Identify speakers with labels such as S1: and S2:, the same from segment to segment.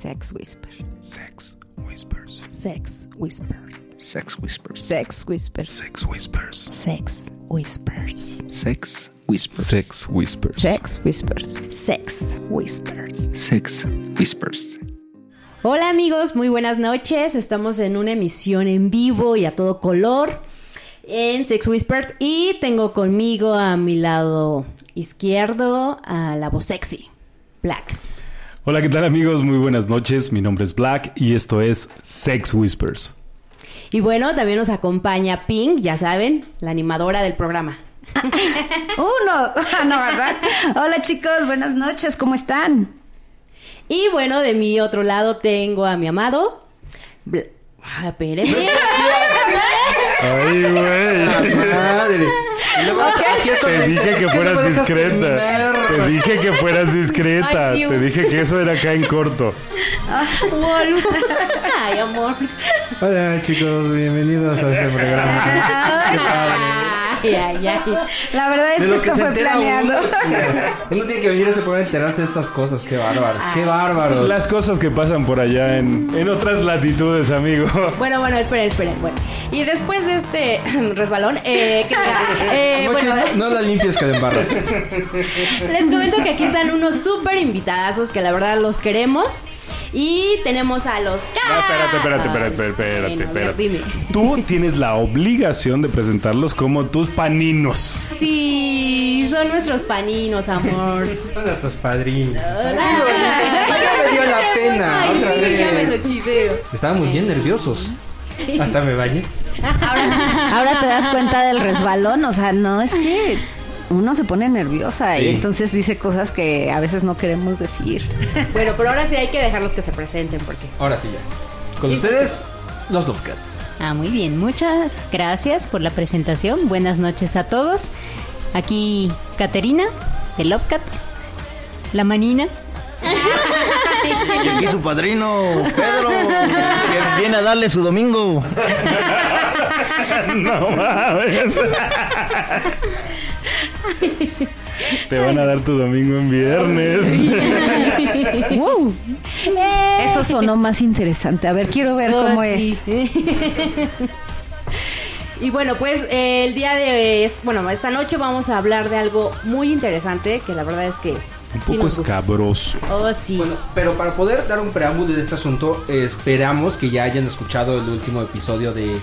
S1: Sex Whispers.
S2: Sex Whispers.
S1: Sex Whispers.
S2: Sex Whispers.
S1: Sex Whispers.
S2: Sex Whispers.
S1: Sex Whispers.
S2: Sex Whispers. Sex Whispers.
S1: Sex Whispers. Sex Whispers.
S2: Sex Whispers.
S1: Hola amigos, muy buenas noches. Estamos en una emisión en vivo y a todo color en Sex Whispers y tengo conmigo a mi lado izquierdo a la voz sexy, Black.
S3: Hola, ¿qué tal amigos? Muy buenas noches. Mi nombre es Black y esto es Sex Whispers.
S1: Y bueno, también nos acompaña Pink, ya saben, la animadora del programa.
S4: Uno, no, ¿verdad? Hola chicos, buenas noches, ¿cómo están?
S1: Y bueno, de mi otro lado tengo a mi amado. Bla- Ah, espérenme.
S3: Ay, güey.
S2: Y luego,
S3: Te dije que fueras discreta. Te dije que fueras discreta.
S1: Ay.
S3: Te dije que eso era acá en corto.
S1: Ay, amor.
S5: Hola chicos, bienvenidos a este programa. Qué padre.
S1: Ay, ay, ay.
S4: La verdad es
S5: De
S4: que esto
S5: que se
S4: fue
S5: entera
S4: planeado.
S5: uno. Uno tiene que venir a ese programa a enterarse de estas cosas. Qué bárbaros, qué bárbaros.
S3: Las cosas que pasan por allá en, en otras latitudes, amigo.
S1: Bueno, bueno, esperen, esperen. Bueno. Y después de este resbalón, eh, que- eh, bueno,
S5: no, no la limpies que la embarras.
S1: les comento que aquí están unos súper invitadazos que la verdad los queremos. Y tenemos a los...
S3: No, espérate, espérate, espérate, espérate,
S1: Bueno,
S3: espérate.
S1: dime.
S3: Tú tienes la obligación de presentarlos como tus paninos.
S1: Sí, son nuestros paninos, amor.
S5: Son nuestros padrinos.
S1: Ay,
S5: Ya me dio la pena.
S1: Ay,
S5: otra
S1: sí, ya me
S5: vez.
S1: lo chiveo.
S5: Estábamos bien nerviosos. Hasta me bañé.
S4: Ahora, ahora te das cuenta del resbalón, o sea, no es que uno se pone nerviosa y entonces dice cosas que a veces no queremos decir.
S1: Bueno, pero ahora sí hay que dejarlos que se presenten porque...
S5: Ahora sí ya. Con ustedes, los Love Cats.
S6: Ah, muy bien. Muchas gracias por la presentación. Buenas noches a todos. Aquí Caterina de Love Cats, la manina.
S7: Y aquí su padrino, Pedro, que viene a darle su domingo.
S3: No mames. Te van a dar tu domingo en viernes.
S4: ¡Wow! Eso sonó más interesante. A ver, quiero ver
S1: Oh,
S4: cómo
S1: sí.
S4: es.
S1: y bueno, pues eh, el día de... est- Bueno, esta noche vamos a hablar de algo muy interesante que la verdad es que...
S3: Un poco escabroso.
S1: Oh, sí.
S5: Bueno, pero para poder dar un preámbulo de este asunto, esperamos que ya hayan escuchado el último episodio de,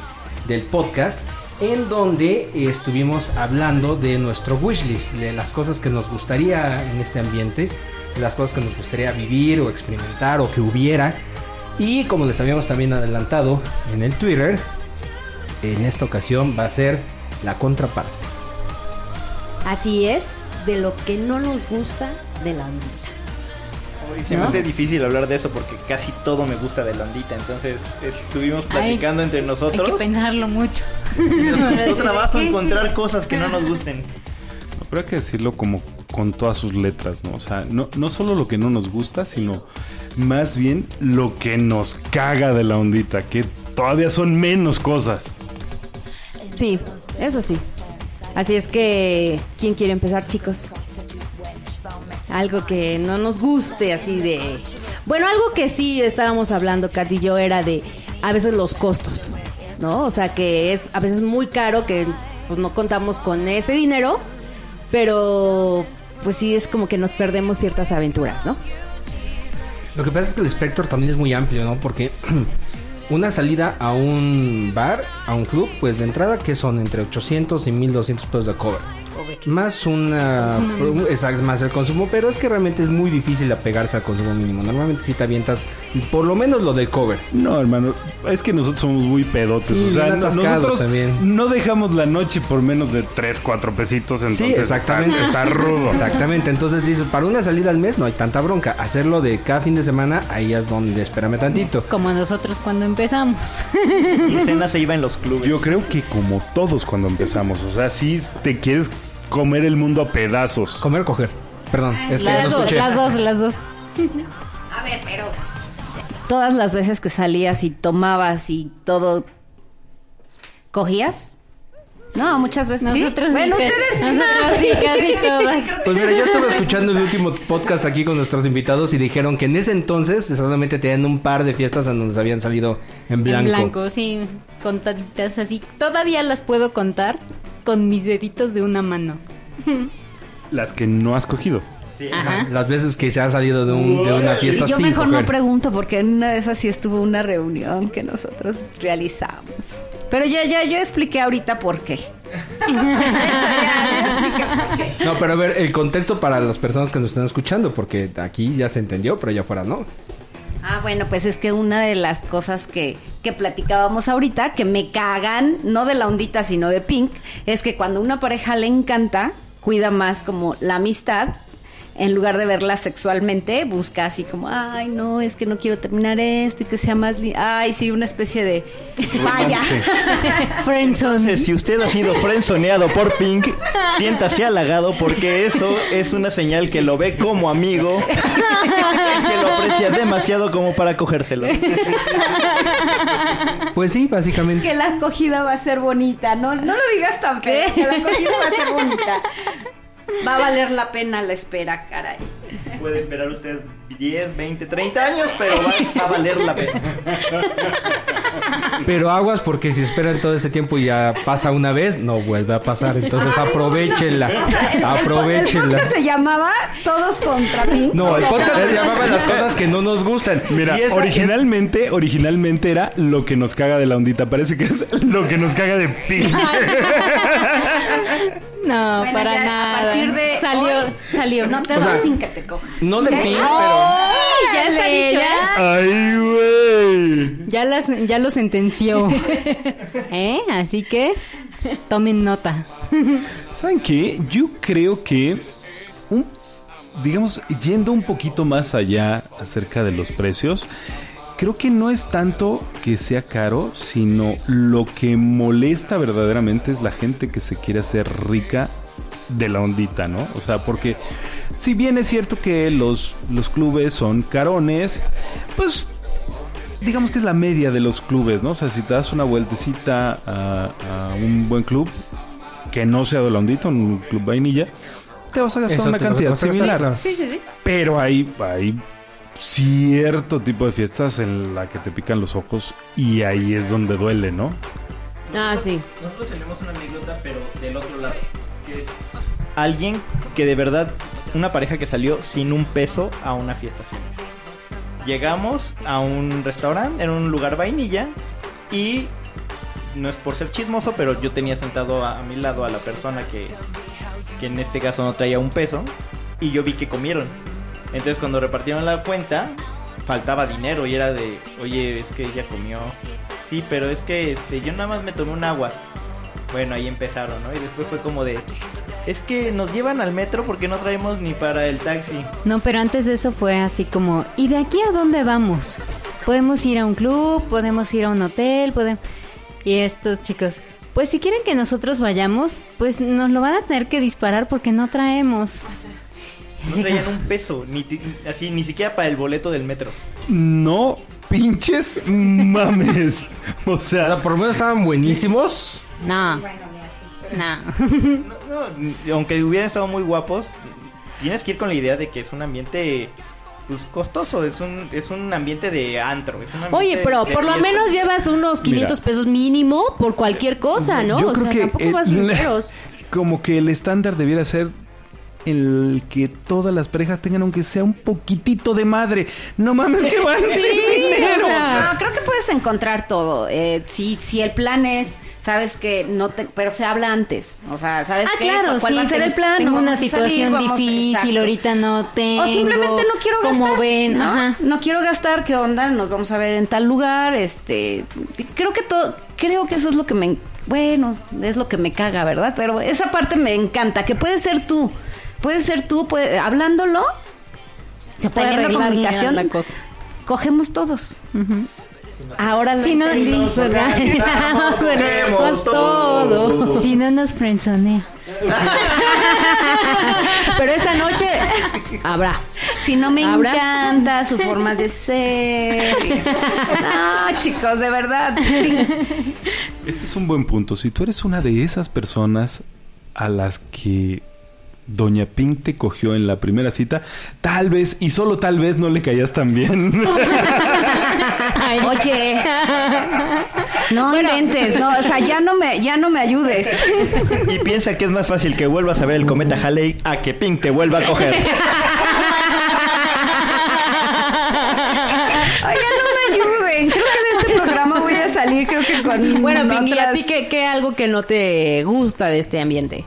S5: del podcast, en donde estuvimos hablando de nuestro wishlist, de las cosas que nos gustaría en este ambiente, las cosas que nos gustaría vivir o experimentar o que hubiera. Y como les habíamos también adelantado en el Twitter, en esta ocasión va a ser la contraparte.
S1: Así es, de lo que no nos gusta de la ondita.
S7: Hoy se me hace difícil hablar de eso porque casi todo me gusta de la ondita. Entonces estuvimos
S6: Ay,
S7: platicando entre
S6: Hay
S7: nosotros.
S6: que pensarlo mucho.
S7: y nos costó trabajo encontrar cosas que no nos gusten.
S3: Pero hay que decirlo como con todas sus letras, ¿no? O sea, no, no solo lo que no nos gusta, sino más bien lo que nos caga de la ondita, que todavía son menos cosas.
S1: Sí, eso sí. Así es que, ¿quién quiere empezar, chicos? Algo que no nos guste, así de... Bueno, algo que sí estábamos hablando, Kat y yo, era de a veces los costos, ¿no? O sea, que es a veces muy caro, que pues no contamos con ese dinero, pero pues sí es como que nos perdemos ciertas aventuras, ¿no?
S5: Lo que pasa es que el espectro también es muy amplio, ¿no? Porque una salida a un bar, a un club, pues de entrada que son entre 800 y 1200 pesos de cover. Más una... Exacto, más el consumo, pero es que realmente es muy difícil apegarse al consumo mínimo. Normalmente si te avientas por lo menos lo del cover.
S3: No, hermano, es que nosotros somos muy pedotes.
S5: Sí,
S3: o sea, nosotros
S5: también.
S3: no dejamos la noche por menos de 3, 4 pesitos. Entonces
S5: sí, exactamente.
S3: Está, está rudo.
S5: Exactamente, entonces dices, para una salida al mes no hay tanta bronca. Hacerlo de cada fin de semana, ahí es donde espérame tantito.
S6: Como nosotros cuando empezamos.
S7: Mi cena se iba en los clubes.
S3: Yo creo que como todos cuando empezamos, o sea, si te quieres comer el mundo a pedazos.
S5: Comer o coger. Perdón, es que
S6: las
S5: no
S6: dos,
S5: escuché.
S6: las dos, las dos.
S4: Todas las veces que salías y tomabas y todo, ¿cogías? No, muchas veces sí.
S6: Nosotros
S4: Bueno,
S6: sí,
S4: ustedes
S6: nosotros sí, casi todas.
S5: Pues mira, yo estuve escuchando el último podcast aquí con nuestros invitados y dijeron que en ese entonces solamente tenían un par de fiestas en donde se habían salido en blanco.
S6: En blanco, sí, contaditas así. Todavía las puedo contar con mis deditos de una mano.
S3: Las que no has cogido.
S6: Ajá.
S5: Las veces que se ha salido de, un- de una fiesta
S4: yo
S5: sin
S4: mejor no pregunto porque en una de esas sí estuvo una reunión que nosotros realizamos. Pero ya, ya, yo expliqué ahorita por qué.
S5: No, pero a ver, el contexto para las personas que nos están escuchando, porque aquí ya se entendió, pero allá afuera no.
S4: Ah, bueno, pues es que una de las cosas que, que platicábamos ahorita, que me cagan, no de la ondita, sino de Pink, es que cuando una pareja le encanta, cuida más como la amistad. En lugar de verla sexualmente, busca así como, ay, no, es que no quiero terminar esto y que sea más... li- Ay, sí, una especie de falla.
S6: Friendzone.
S7: Entonces, si usted ha sido frenzoneado por Pink, siéntase halagado porque eso es una señal que lo ve como amigo, que lo aprecia demasiado como para cogérselo.
S5: Pues sí, básicamente.
S4: que la acogida va a ser bonita. No, no lo digas tan feo, que la acogida va a ser bonita. Va a valer la pena la espera, caray.
S7: Puede esperar usted 10, 20, 30 años, pero va a valer la pena.
S5: Pero aguas porque si esperan todo este tiempo y ya pasa una vez, no vuelve a pasar. Entonces aprovechenla.
S4: El
S5: Aprovechenla.
S4: podcast se llamaba Todos contra Pink.
S5: No, el podcast se llamaba las cosas que no nos gustan.
S3: Mira, originalmente, originalmente era lo que nos caga de la ondita. Parece que es lo que nos caga de Pink.
S6: No,
S4: Bueno,
S6: para
S4: ya,
S6: nada.
S4: A partir de
S6: salió,
S4: hoy,
S6: salió.
S4: No te
S5: O sea,
S4: vas sin que te cojan.
S5: es- No de
S4: ¿Ok?
S5: pin, pero...
S6: Ay, ya está
S4: le-
S6: dicho.
S4: ya.
S3: Ay, güey.
S6: Ya, las, ya lo sentenció. ¿Eh? Así que tomen nota.
S3: ¿Saben qué? Yo creo que, un- digamos, yendo un poquito más allá acerca de los precios, creo que no es tanto que sea caro, sino lo que molesta verdaderamente es la gente que se quiere hacer rica de la ondita, ¿no? O sea, porque si bien es cierto que los, los clubes son carones, pues digamos que es la media de los clubes, ¿no? O sea, si te das una vueltecita a, a un buen club, que no sea de la ondita, un club vainilla, te vas a gastar
S5: Eso
S3: una cantidad
S5: gastar,
S3: similar.
S5: claro.
S1: Sí, sí, sí.
S3: Pero hay, hay cierto tipo de fiestas en la que te pican los ojos y ahí es donde duele, ¿no?
S1: Ah, sí.
S7: Nosotros tenemos una anécdota, pero del otro lado, que es alguien que de verdad, una pareja que salió sin un peso a una fiesta suya. Llegamos a un restaurante, en un lugar vainilla, y no es por ser chismoso, pero yo tenía sentado a, a mi lado a la persona que, que en este caso no traía un peso, y yo vi que comieron. Entonces cuando repartieron la cuenta, faltaba dinero y era de, oye, es que ella comió. Sí, pero es que este, yo nada más me tomé un agua. Bueno, ahí empezaron, ¿no? Y después fue como de, es que nos llevan al metro porque no traemos ni para el taxi.
S6: No, pero antes de eso fue así como, ¿y de aquí a dónde vamos? Podemos ir a un club, podemos ir a un hotel, podemos... Y estos chicos, pues si quieren que nosotros vayamos, pues nos lo van a tener que disparar porque no traemos.
S7: No traían un peso, ni ti- así, ni siquiera para el boleto del metro.
S3: No pinches mames. O
S5: O sea, por lo menos estaban buenísimos.
S6: No, no.
S7: No, no, aunque hubieran estado muy guapos, tienes que ir con la idea de que es un ambiente pues costoso, es un es un ambiente de antro, es un ambiente
S1: Oye, pero
S7: de
S1: por lo menos llevas unos 500
S3: Mira.
S1: pesos mínimo por cualquier cosa, ¿no?
S3: yo
S1: o
S3: creo
S1: sea,
S3: que
S1: tampoco
S3: eh,
S1: vas sinceros.
S3: como que el estándar debiera ser el que todas las parejas tengan aunque sea un poquitito de madre. No mames que van sin dinero.
S1: o sea,
S4: No, creo que puedes encontrar todo. Eh, si, si el plan es, sabes que no te, pero se habla antes. O sea, sabes
S6: Ah,
S4: qué?
S6: claro,
S4: cuál
S6: sí.
S4: va a ser el plan.
S6: Tengo una
S4: salir,
S6: situación difícil,
S4: exacto.
S6: ahorita no tengo.
S4: O simplemente no quiero gastar.
S6: Como ven,
S4: ¿no?
S6: ajá.
S4: No quiero gastar, ¿qué onda? Nos vamos a ver en tal lugar. Este, creo que todo, creo que eso es lo que me, bueno, es lo que me caga, ¿verdad? Pero esa parte me encanta, que puede ser tú, puede ser tú, puede, hablándolo,
S6: Se puede
S4: teniendo
S6: arreglar
S4: comunicación,
S6: la cosa.
S4: cogemos todos. Ahora lo
S6: Si no,
S4: entendí.
S7: Cogemos todo.
S6: si no nos frenzonea.
S1: Pero esta noche habrá.
S4: Si no me
S1: ¿Habrá?
S4: encanta su forma de ser. No, chicos, de verdad.
S3: Este es un buen punto. Si tú eres una de esas personas a las que Doña Pink te cogió en la primera cita, tal vez y solo tal vez no le caías tan bien.
S4: Oye, no inventes, no, o sea, ya no me, ya no me ayudes.
S7: Y piensa que es más fácil que vuelvas a ver el cometa Halley a que Pink te vuelva a coger.
S4: Oigan, no me ayuden. Creo que de este programa voy a salir, creo que con
S1: Bueno, Pinky, ¿a
S4: otras-
S1: ti qué, qué algo que no te gusta de este ambiente?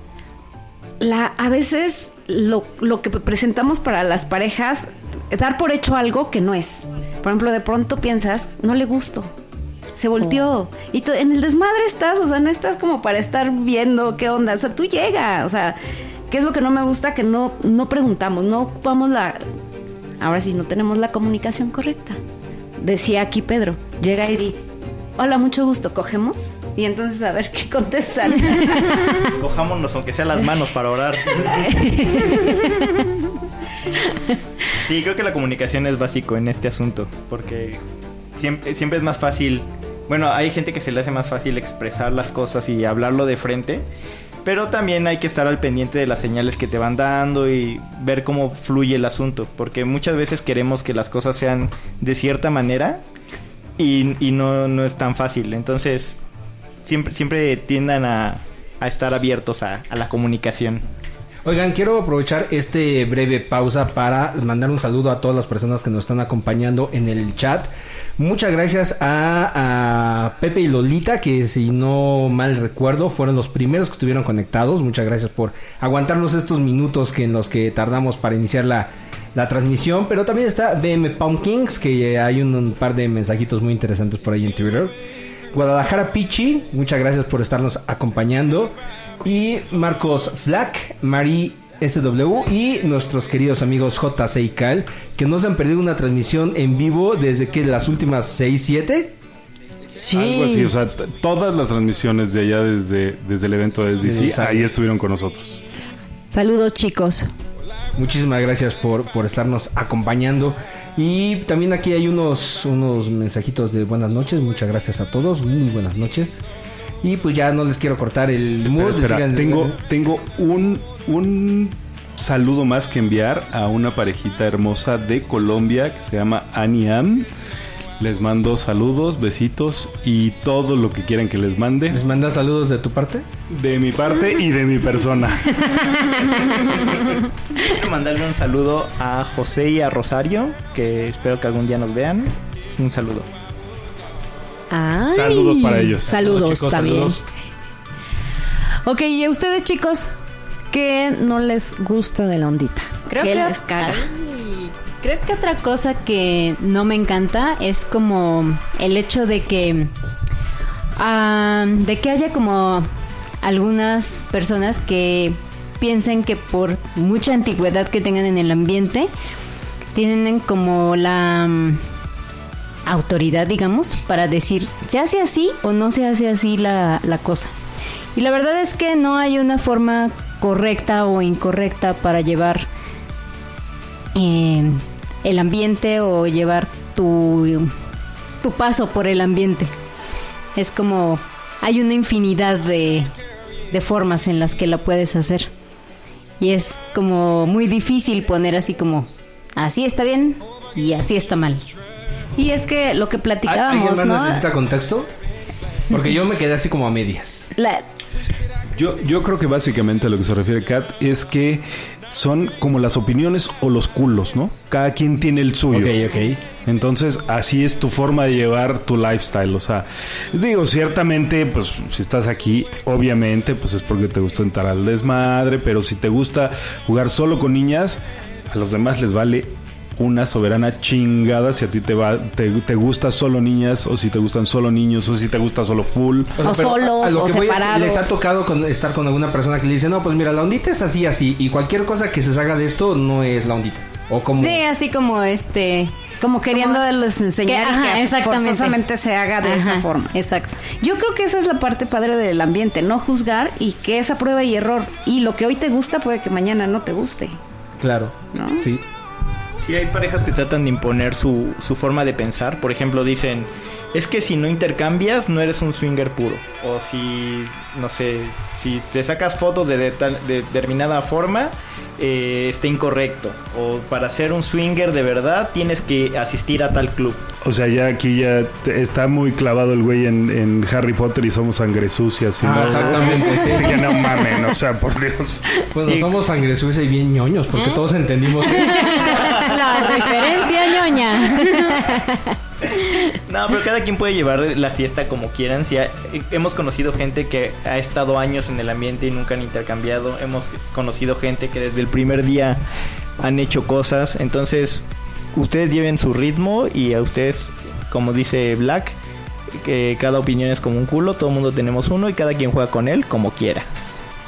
S4: La, a veces lo, lo que presentamos para las parejas, dar por hecho algo que no es. Por ejemplo, de pronto piensas, no le gusto. Se volteó. Y tú- en el desmadre estás, o sea, no estás como para estar viendo qué onda. O sea, tú llega. O sea, ¿qué es lo que no me gusta? Que no, no preguntamos, no ocupamos la. Ahora sí, no tenemos la comunicación correcta. Decía aquí Pedro, llega y di, hola, mucho gusto, ¿cogemos? Y entonces a ver qué contestan.
S7: Cojámonos aunque sea las manos para orar. Sí, creo que la comunicación es básico en este asunto, porque siempre, siempre es más fácil, bueno, hay gente que se le hace más fácil expresar las cosas y hablarlo de frente, pero también hay que estar al pendiente de las señales que te van dando y ver cómo fluye el asunto, porque muchas veces queremos que las cosas sean de cierta manera y, y no, no es tan fácil, entonces siempre, siempre tiendan a, estar abiertos a, a la comunicación.
S5: Oigan, quiero aprovechar este breve pausa para mandar un saludo a todas las personas que nos están acompañando en el chat. Muchas gracias a, a Pepe y Lolita, que si no mal recuerdo fueron los primeros que estuvieron conectados. Muchas gracias por aguantarnos estos minutos que en los que tardamos para iniciar la, la transmisión. Pero también está BM Pumpkins, que hay un, un par de mensajitos muy interesantes por ahí en Twitter. Guadalajara Pichi, muchas gracias por estarnos acompañando. Y Marcos Flack, Mari SW y nuestros queridos amigos JC y Cal, que nos han perdido una transmisión en vivo desde que las últimas 6, 7.
S1: Sí.
S3: Algo así, o sea, todas las transmisiones de allá desde, desde el evento de SDC, ahí estuvieron con nosotros.
S1: Saludos, chicos.
S5: Muchísimas gracias por, por estarnos acompañando. Y también aquí hay unos, unos mensajitos de buenas noches. Muchas gracias a todos. Muy buenas noches. Y pues ya no les quiero cortar el mood.
S3: Espera, tengo, tengo un, un saludo más que enviar a una parejita hermosa de Colombia que se llama Aniam. Les mando saludos, besitos y todo lo que quieran que les mande
S5: ¿Les mandas saludos de tu parte?
S3: de mi parte y de mi persona.
S7: Quiero mandarle un saludo a José y a Rosario, que espero que algún día nos vean. Un saludo.
S1: Ay.
S3: Saludos para ellos.
S1: Saludos
S5: Chicos,
S1: también.
S5: saludos.
S1: Ok, y a ustedes, chicos, ¿qué no les gusta de la ondita?
S6: Creo
S4: ¿Qué
S6: que
S4: les caga?
S6: Creo que otra cosa que no me encanta es como el hecho de que ah, de que haya como algunas personas que piensen que por mucha antigüedad que tengan en el ambiente tienen como la mm, autoridad, digamos, para decir se hace así o no se hace así la, la cosa. Y la verdad es que no hay una forma correcta o incorrecta para llevar eh, el ambiente o llevar tu, tu paso por el ambiente. Es como hay una infinidad de, de formas en las que la puedes hacer. Y es como muy difícil poner así como así está bien y así está mal.
S4: Y es que lo que
S5: ¿Alguien
S4: platicábamos,
S5: más
S4: ¿no?
S5: necesita contexto? Porque yo me quedé así como a medias.
S4: La-
S3: Yo, yo creo que básicamente a lo que se refiere Kat es que son como las opiniones o los culos, ¿no? Cada quien tiene el suyo.
S5: Ok, ok.
S3: Entonces, así es tu forma de llevar tu lifestyle. O sea, digo, ciertamente, pues si estás aquí, obviamente, pues es porque te gusta entrar al desmadre, pero si te gusta jugar solo con niñas, a los demás les vale una soberana chingada si a ti te va te, te gusta solo niñas o si te gustan solo niños o si te gusta solo full.
S5: O sea,
S4: O solos, o
S5: es,
S4: separados.
S5: les ha tocado con- estar con alguna persona que le dice, no, pues mira, la ondita es así, así. Y cualquier cosa que se salga de esto no es la ondita. O como...
S6: Sí, así como este
S4: como queriéndoles enseñar
S6: Que-
S4: y
S6: ajá,
S4: que
S6: exactamente.
S4: forzosamente se haga de esa forma.
S6: Exacto.
S4: Yo creo que esa es la parte padre del ambiente, no juzgar y que esa prueba y error. Y lo que hoy te gusta puede que mañana no te guste.
S5: Claro.
S4: ¿No?
S5: Sí.
S7: Sí, hay parejas que tratan de imponer su, su forma de pensar. Por ejemplo, dicen, es que si no intercambias no eres un swinger puro. O si, no sé, si te sacas fotos de, de de determinada forma, eh, está incorrecto. O para ser un swinger de verdad tienes que asistir a tal club.
S3: O sea, ya aquí ya está muy clavado el güey en, en Harry Potter y somos sangre sucia. ¿sí,
S5: Ah,
S3: no?
S5: exactamente, sí.
S3: Así que no mamen, o sea, por Dios.
S5: Pues
S7: Sí.
S5: no somos sangre sucia y bien ñoños, porque todos entendimos eso.
S6: Referencia ñoña.
S7: No, pero cada quien puede llevar la fiesta como quieran. Si ha- hemos conocido gente que ha estado años en el ambiente y nunca han intercambiado. Hemos conocido gente que desde el primer día han hecho cosas. Entonces, ustedes lleven su ritmo y a ustedes, como dice Black, que cada opinión es como un culo. Todo el mundo tenemos uno y cada quien juega con él como quiera.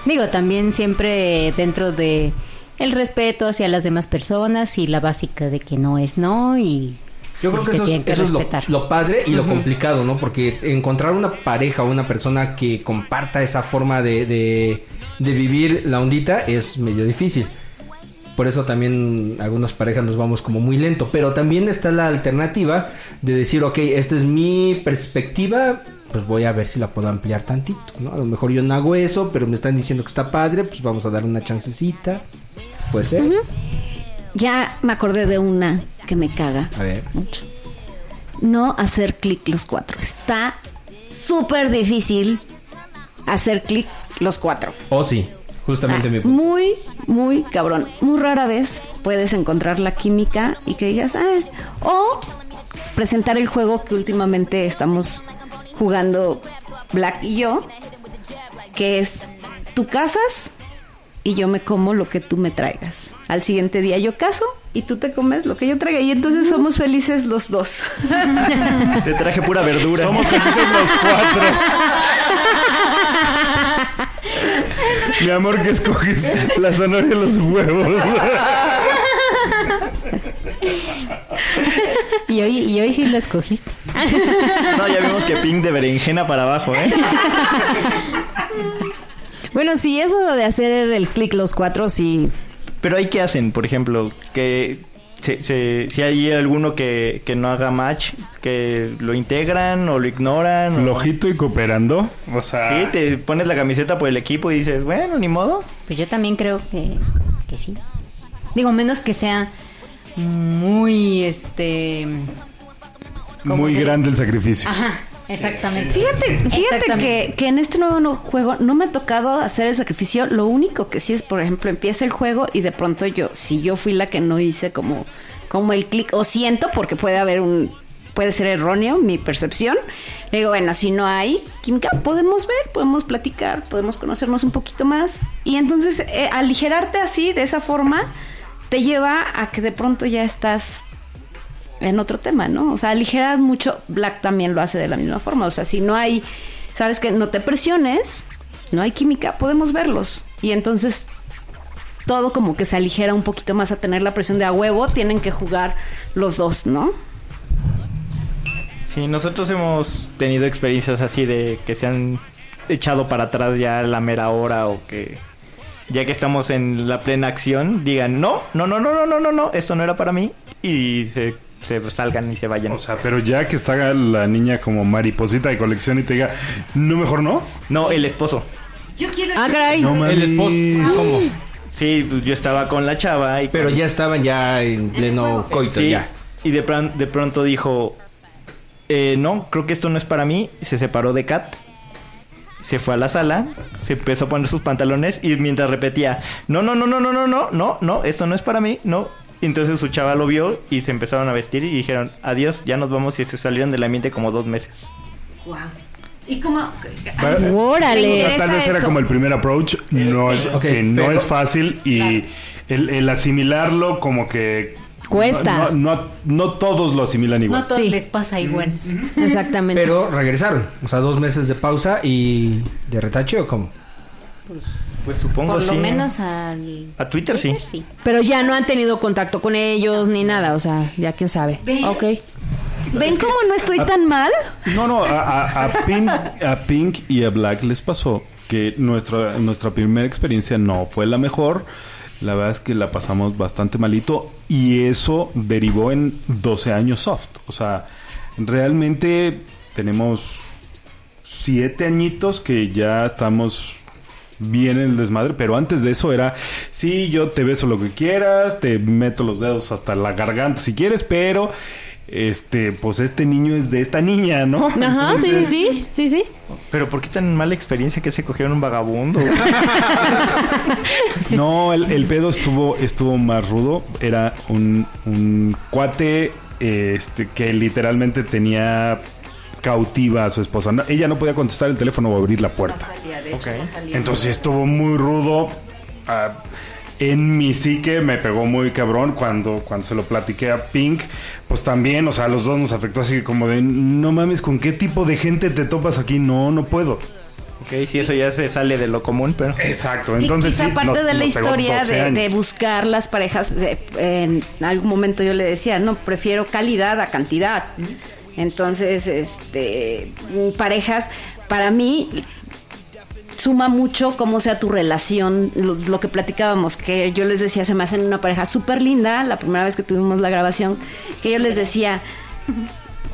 S6: Digo, también siempre dentro de el respeto hacia las demás personas y la básica de que no es no y
S5: Yo creo
S6: pues,
S5: que eso es,
S6: que
S5: eso es lo, padre y lo complicado, ¿no? Porque encontrar una pareja o una persona que comparta esa forma de, de, de vivir la ondita es medio difícil. Por eso también algunas parejas nos vamos como muy lento. Pero también está la alternativa de decir, ok, esta es mi perspectiva, pues voy a ver si la puedo ampliar tantito, ¿no? A lo mejor yo no hago eso, pero me están diciendo que está padre, pues vamos a dar una chancecita. Puede ser.
S4: Ya me acordé de una que me caga
S5: A ver.
S4: mucho. No hacer clic los cuatro. Está súper difícil hacer clic los cuatro.
S5: O sí, justamente
S4: Ah,
S5: mi punto.
S4: muy, muy cabrón. Muy rara vez puedes encontrar la química y que digas, ah, o presentar el juego que últimamente estamos jugando Black y yo, que es tú casas y yo me como lo que tú me traigas. Al siguiente día yo caso y tú te comes lo que yo traiga y entonces somos felices los dos.
S7: Te traje pura verdura.
S3: Somos felices los cuatro. Mi amor, que escoges la zanahoria y los huevos.
S6: Y hoy, y hoy sí lo escogiste.
S7: No, ya vimos que ping de berenjena para abajo, ¿eh?
S1: Bueno, sí, eso de hacer el clic los cuatro, sí.
S7: Pero ahí qué hacen, por ejemplo, que se- se- si hay alguno que, que no haga match, que lo integran o lo ignoran. o-
S3: Flojito y cooperando. O sea,
S7: Sí, te pones la camiseta por el equipo y dices, bueno, ni modo.
S6: Pues yo también creo que, que sí. Digo, menos que sea muy, este... ¿cómo
S3: muy grande el sacrificio.
S6: Ajá, exactamente.
S4: Fíjate, fíjate
S6: Exactamente.
S4: que, que en este nuevo juego no me ha tocado hacer el sacrificio. Lo único que sí es, por ejemplo, empieza el juego y de pronto yo, si yo fui la que no hice como, como el clic, o siento, porque puede haber un, puede ser erróneo mi percepción. Le digo, bueno, si no hay química, podemos ver, podemos platicar, podemos conocernos un poquito más. Y entonces, eh, aligerarte así, de esa forma, te lleva a que de pronto ya estás en otro tema, ¿no? O sea, aligerar mucho, Black también lo hace de la misma forma. O sea, si no hay, sabes que no te presiones, no hay química, podemos verlos. Y entonces todo como que se aligera un poquito más a tener la presión de a huevo, tienen que jugar los dos, ¿no?
S7: Sí, nosotros hemos tenido experiencias así de que se han echado para atrás ya la mera hora o que ya que estamos en la plena acción digan no, no, no, no, no, no, no, no, esto no era para mí y se, se salgan y se vayan.
S3: O sea, pero ya que está la niña como mariposita de colección y te diga, no, mejor no.
S7: no, el esposo.
S1: Ah, caray.
S3: No.
S5: El esposo. ¿Cómo?
S7: Sí, pues yo estaba con la chava y
S5: Pero ya estaban ya en pleno coito
S7: Sí,
S5: ya.
S7: y de, de pronto dijo, eh, no, creo que esto no es para mí. Se separó de Kat. Se fue a la sala, se empezó a poner sus pantalones y mientras repetía, no, no, no, no, no, no, no, no, no, esto no es para mí, no. Entonces su chava lo vio y se empezaron a vestir y dijeron, adiós, ya nos vamos y se salieron del ambiente como dos meses.
S4: Y como...
S1: Órale.
S3: O sea, tal vez era
S4: eso.
S3: como el primer approach. No, es,
S5: ok,
S3: sí, no
S5: pero-
S3: es fácil y el, el asimilarlo como que...
S1: Cuesta.
S3: No, no, no todos lo asimilan
S6: No
S3: igual.
S6: a todos
S1: Sí.
S6: les pasa igual.
S1: Exactamente.
S5: Pero regresaron. O sea, dos meses de pausa y de retache o cómo.
S7: Pues supongo
S6: Por
S7: sí.
S6: lo menos al...
S7: A Twitter sí.
S6: sí.
S1: Pero ya no han tenido contacto con ellos ni nada, o sea, ya quién sabe. Ok.
S4: ¿Ven cómo no estoy tan mal?
S3: No, no, a, a- a Pink, a Pink y a Black les pasó que nuestra, nuestra primera experiencia no fue la mejor. la verdad es que la pasamos bastante malito y eso derivó en 12 años soft. O sea, realmente tenemos 7 añitos que ya estamos bien en el desmadre, pero antes de eso era, sí, yo te beso lo que quieras, te meto los dedos hasta la garganta si quieres, pero este, pues este niño es de esta niña, ¿no?
S1: Ajá, sí, sí, sí, sí, sí.
S7: Pero ¿por qué tan mala experiencia que se cogieron un vagabundo?
S3: No, el, el pedo estuvo, estuvo más rudo. Era un, un cuate este, que literalmente tenía cautiva a su esposa. No, ella no podía contestar el teléfono o abrir la puerta. Entonces estuvo muy rudo. Ah, en mi psique me pegó muy cabrón cuando, cuando se lo platiqué a Pink. Pues también, o sea, a los dos nos afectó así como de, no mames, ¿con qué tipo de gente te topas aquí? No, no puedo.
S7: ok, sí, eso ya se sale de lo común, pero...
S3: Exacto, entonces...
S4: y quizá
S3: sí,
S4: parte de la historia
S3: 12
S4: de, de buscar las parejas, eh, en algún momento yo le decía, no, prefiero calidad a cantidad. Entonces, este, parejas, para mí suma mucho cómo sea tu relación, lo, lo que platicábamos, que yo les decía, se me hacen una pareja súper linda, la primera vez que tuvimos la grabación, que yo les decía,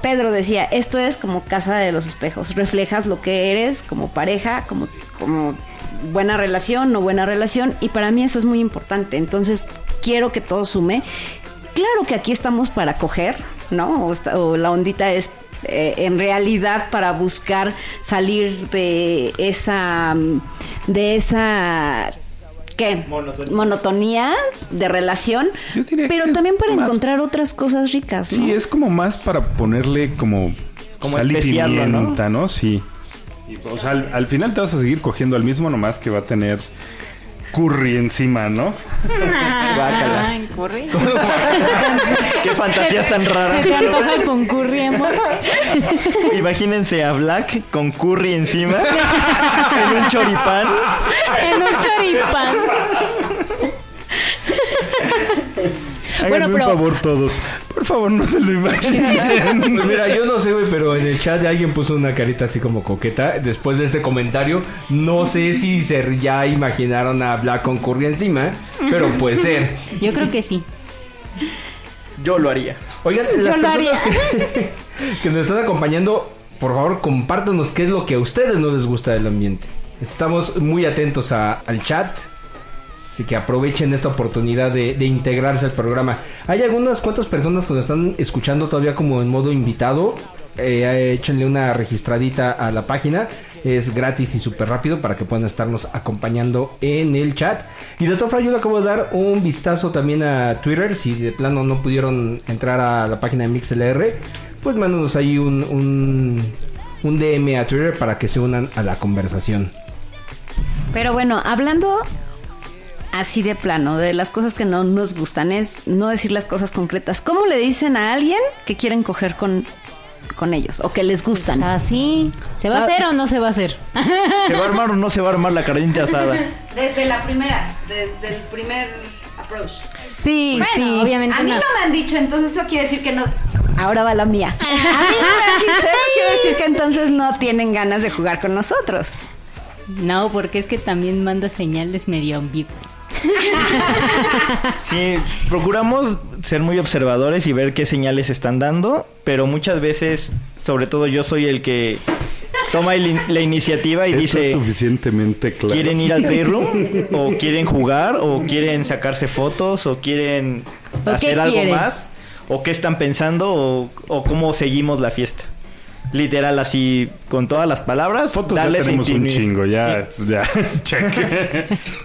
S4: Pedro decía, esto es como casa de los espejos, reflejas lo que eres como pareja, como, como buena relación, no buena relación, y para mí eso es muy importante, entonces quiero que todo sume. Claro que aquí estamos para coger, ¿no? O, esta- o la ondita es eh, en realidad para buscar salir de esa, de esa ¿qué?
S7: Monotonía.
S4: Monotonía de relación,
S3: Yo diría
S4: pero
S3: que
S4: también para
S3: más-
S4: encontrar otras cosas ricas, ¿no?
S3: Sí, es como más para ponerle como...
S7: Como
S3: sal y
S7: especiarlo, ¿no?
S3: pimienta, ¿no? Sí. Y, o sea, al, al final te vas a seguir cogiendo al mismo, nomás que va a tener curry encima, ¿no?
S7: Guácala.
S6: Ay, curry.
S7: Qué fantasías tan
S6: ¿Se
S7: raras.
S6: te antoja con curry, amor?
S7: Imagínense a Black con curry encima en un choripán.
S6: En un choripán.
S3: Háganme
S1: Bueno,
S3: un
S1: pero-
S3: favor todos. Por favor, no se lo imaginen.
S5: Pues mira, yo no sé, güey, pero en el chat alguien puso una carita así como coqueta. Después de este comentario, no sé si se ya imaginaron a Black con curry encima, pero puede ser.
S6: Yo creo que sí.
S7: Yo lo haría.
S5: Oigan, las
S6: Yo lo haría.
S5: que nos están acompañando, por favor, compártanos qué es lo que a ustedes no les gusta del ambiente. Estamos muy atentos a- al chat. Así que aprovechen esta oportunidad de, integrarse al programa. Hay algunas cuantas personas que nos están escuchando todavía como en modo invitado. Eh, échenle una registradita a la página. Es gratis y súper rápido para que puedan estarnos acompañando en el chat. Y de todas formas, yo le acabo de dar un vistazo también a Twitter. Si de plano no pudieron entrar a la página de MixLR, pues mándanos ahí un DM a Twitter para que se unan a la conversación.
S4: Pero bueno, hablando así de plano, de las cosas que no nos gustan, es no decir las cosas concretas. ¿Cómo le dicen a alguien que quieren coger con, con ellos o que les gustan?
S6: Así. ¿Se va a hacer o no se va a hacer?
S7: ¿Se va a armar o no se va a armar la carnita asada?
S4: Desde la primera, desde el primer approach.
S1: Sí,
S4: Bueno,
S1: sí.
S6: obviamente
S4: A mí
S6: no.
S4: no me han dicho, entonces eso quiere decir que no. Ahora va la mía. A mí no me han dicho, eso quiere decir que entonces no tienen ganas de jugar con nosotros.
S6: No, porque es que también manda señales medio ambiguas.
S7: Sí, procuramos ser muy observadores y ver qué señales están dando, pero muchas veces, sobre todo yo soy el que toma el- la iniciativa y
S3: Esto
S7: dice,
S3: es suficientemente claro.
S7: ¿quieren ir al playroom? ¿O quieren jugar? ¿O quieren sacarse fotos? ¿O quieren
S1: ¿O
S7: hacer algo
S1: quieren?
S7: más? ¿O qué están pensando? ¿O, o cómo seguimos la fiesta? Literal, así, con todas las palabras,
S3: Fotos ya tenemos un chingo, ya, ya, check.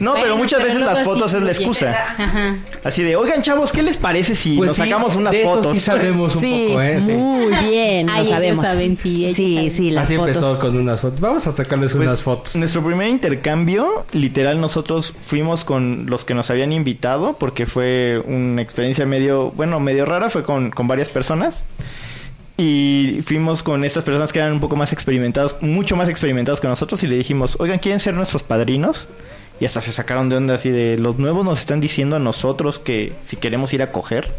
S7: No, pero
S6: Bueno,
S7: muchas
S6: pero
S7: veces las fotos es la excusa.
S6: Ajá.
S7: Así de, oigan chavos, ¿qué les parece si
S5: Pues
S7: nos
S5: sí,
S7: sacamos unas
S5: de eso
S7: fotos?
S5: sí sabemos un
S1: Sí,
S5: poco, ¿eh? Sí.
S1: muy bien, lo
S6: Ay,
S1: sabemos.
S6: saben, sí, ellos
S1: sí,
S6: saben.
S1: sí, las
S5: Así
S1: fotos.
S5: empezó con unas fotos. Vamos a sacarles
S7: Pues,
S5: unas fotos.
S7: Nuestro primer intercambio, literal, nosotros fuimos con los que nos habían invitado, porque fue una experiencia medio, bueno, medio rara, fue con, con varias personas. Y fuimos con estas personas que eran un poco más experimentados, mucho más experimentados que nosotros, y le dijimos, oigan, ¿quieren ser nuestros padrinos? Y hasta se sacaron de onda así de, los nuevos nos están diciendo a nosotros que si queremos ir a coger.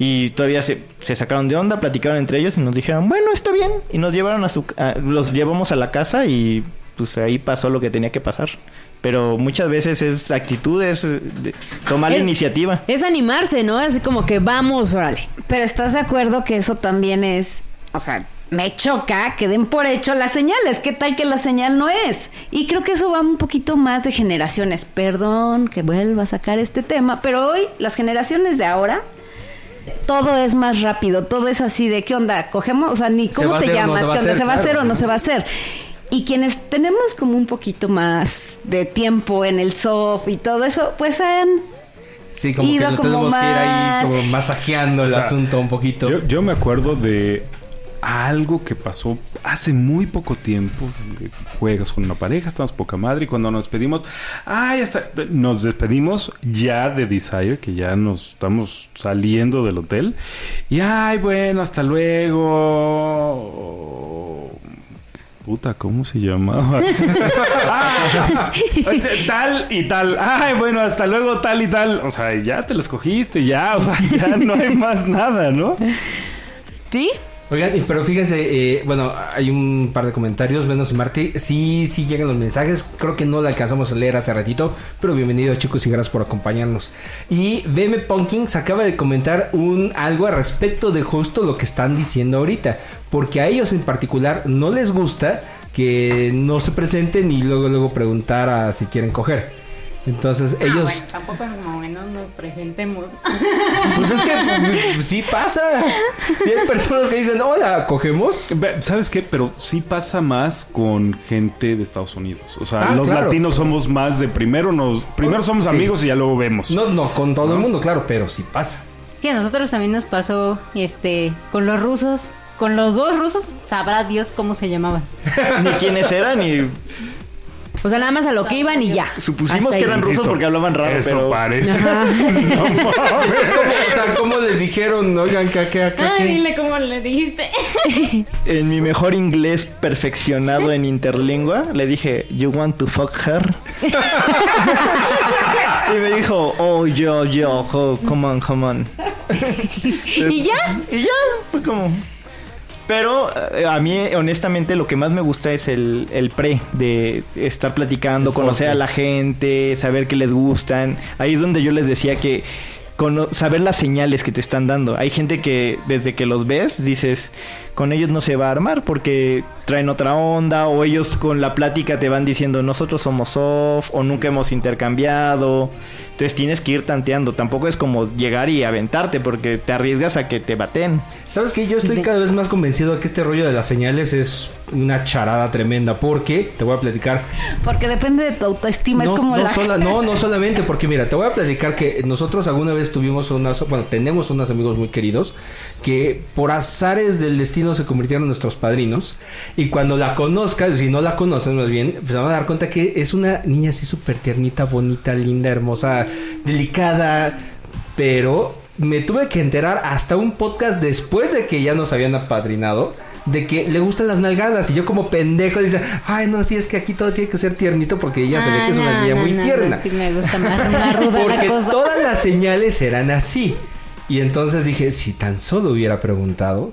S7: Y todavía se, se sacaron de onda, platicaron entre ellos y nos dijeron, bueno, está bien. Y nos llevaron a su... a- los llevamos a la casa y pues ahí pasó lo que tenía que pasar. Pero muchas veces es actitudes, eh, de- tomar la
S1: Es-
S7: iniciativa.
S1: Es animarse, ¿no? Así como que vamos, órale.
S4: Pero estás de acuerdo que eso también es, o sea, me choca que den por hecho las señales. ¿Qué tal que la señal no es? Y creo que eso va un poquito más de generaciones. Perdón que vuelva a sacar este tema, pero hoy las generaciones de ahora todo es más rápido, todo es así de qué onda, cogemos, o sea, ni
S5: ¿Se
S4: cómo te
S5: o no
S4: llamas,
S5: se va a
S4: qué onda,
S5: hacer?
S4: se va a hacer o no se va a hacer. Y quienes tenemos como un poquito más de tiempo en el soft y todo eso, pues han
S5: Sí, como
S4: Ido
S5: que lo tenemos que ir ahí
S4: más-
S5: como masajeando el
S3: O sea,
S5: asunto un poquito.
S3: Yo, yo me acuerdo de algo que pasó hace muy poco tiempo. donde Juegas con una pareja, estamos poca madre y cuando nos despedimos, ay, hasta nos despedimos ya de Desire, que ya nos estamos saliendo del hotel. Y ay, bueno, hasta luego. Puta, ¿cómo se llamaba? Ah, tal y tal. Ay, bueno, hasta luego, tal y tal. O sea, ya te lo escogiste, ya. O sea, ya no hay más nada, ¿no?
S1: ¿Sí?
S5: Oigan, y- pero fíjense, eh, bueno, hay un par de comentarios, Menos y Marty. Sí, sí llegan los mensajes. Creo que no lo alcanzamos a leer hace ratito, pero bienvenidos chicos y gracias por acompañarnos. Y BM Pumpkins acaba de comentar un algo al respecto de justo lo que están diciendo ahorita. Porque a ellos en particular no les gusta que no se presenten y luego luego preguntar a si quieren coger. Entonces ellos...
S6: tampoco como que no nos presentemos.
S5: Pues es que pues, sí pasa. Sí hay personas que dicen, hola, ¿cogemos?
S3: ¿Sabes qué? Pero sí pasa más con gente de Estados Unidos. O sea,
S5: Ah,
S3: los
S5: claro.
S3: latinos somos más de primero nos primero somos
S5: Sí.
S3: amigos y ya luego vemos.
S5: No, no, con todo el mundo, claro, pero sí pasa.
S6: Sí, a nosotros también nos pasó este con los rusos. Con los dos rusos, sabrá Dios cómo se llamaban.
S7: Ni quiénes eran, ni
S1: O sea, nada más a lo que iban y ya.
S7: supusimos
S1: Hasta
S7: que
S1: ahí.
S7: eran rusos porque hablaban raro,
S3: Eso
S7: pero
S3: parece. No mames.
S5: Es como, o sea, ¿cómo les dijeron? Oigan, que acá, acá, qué?
S6: cómo le dijiste.
S7: en mi mejor inglés perfeccionado en interlingua le dije, "You want to fuck her?" y me dijo, "Oh, yo, yo, oh, come on, come on."
S1: ¿Y ya?
S7: Y ya, fue como. Pero eh, a mí, honestamente, lo que más me gusta es el, el pre de estar platicando, conocer a la gente, saber qué les gustan. Ahí es donde yo les decía que cono- saber las señales que te están dando. Hay gente que desde que los ves dices, con ellos no se va a armar porque traen otra onda o ellos con la plática te van diciendo, nosotros somos off o nunca hemos intercambiado. Entonces tienes que ir tanteando. Tampoco es como llegar y aventarte porque te arriesgas a que te baten.
S5: ¿Sabes qué? Yo estoy cada vez más convencido de que este rollo de las señales es una charada tremenda. Porque, te voy a platicar.
S4: Porque depende de tu autoestima,
S5: no,
S4: es como
S5: no
S4: la...
S5: sola- no, no solamente, porque mira, te voy a platicar que nosotros alguna vez tuvimos unas, bueno, tenemos unos amigos muy queridos que por azares del destino se convirtieron en nuestros padrinos. Y cuando la conozcas, si no la conocen más bien, pues van a dar cuenta que es una niña así súper tiernita, bonita, linda, hermosa, delicada, pero me tuve que enterar hasta un podcast después de que ya nos habían apadrinado de que le gustan las nalgadas y yo como pendejo dice, ay no, sí es que aquí todo tiene que ser tiernito porque ella se ve que es una
S6: Ah,
S5: niña
S6: no,
S5: muy
S6: no,
S5: tierna.
S6: sí me gusta más, más ruda la
S5: Porque
S6: cosa.
S5: todas las señales eran así. Y entonces dije, si tan solo hubiera preguntado.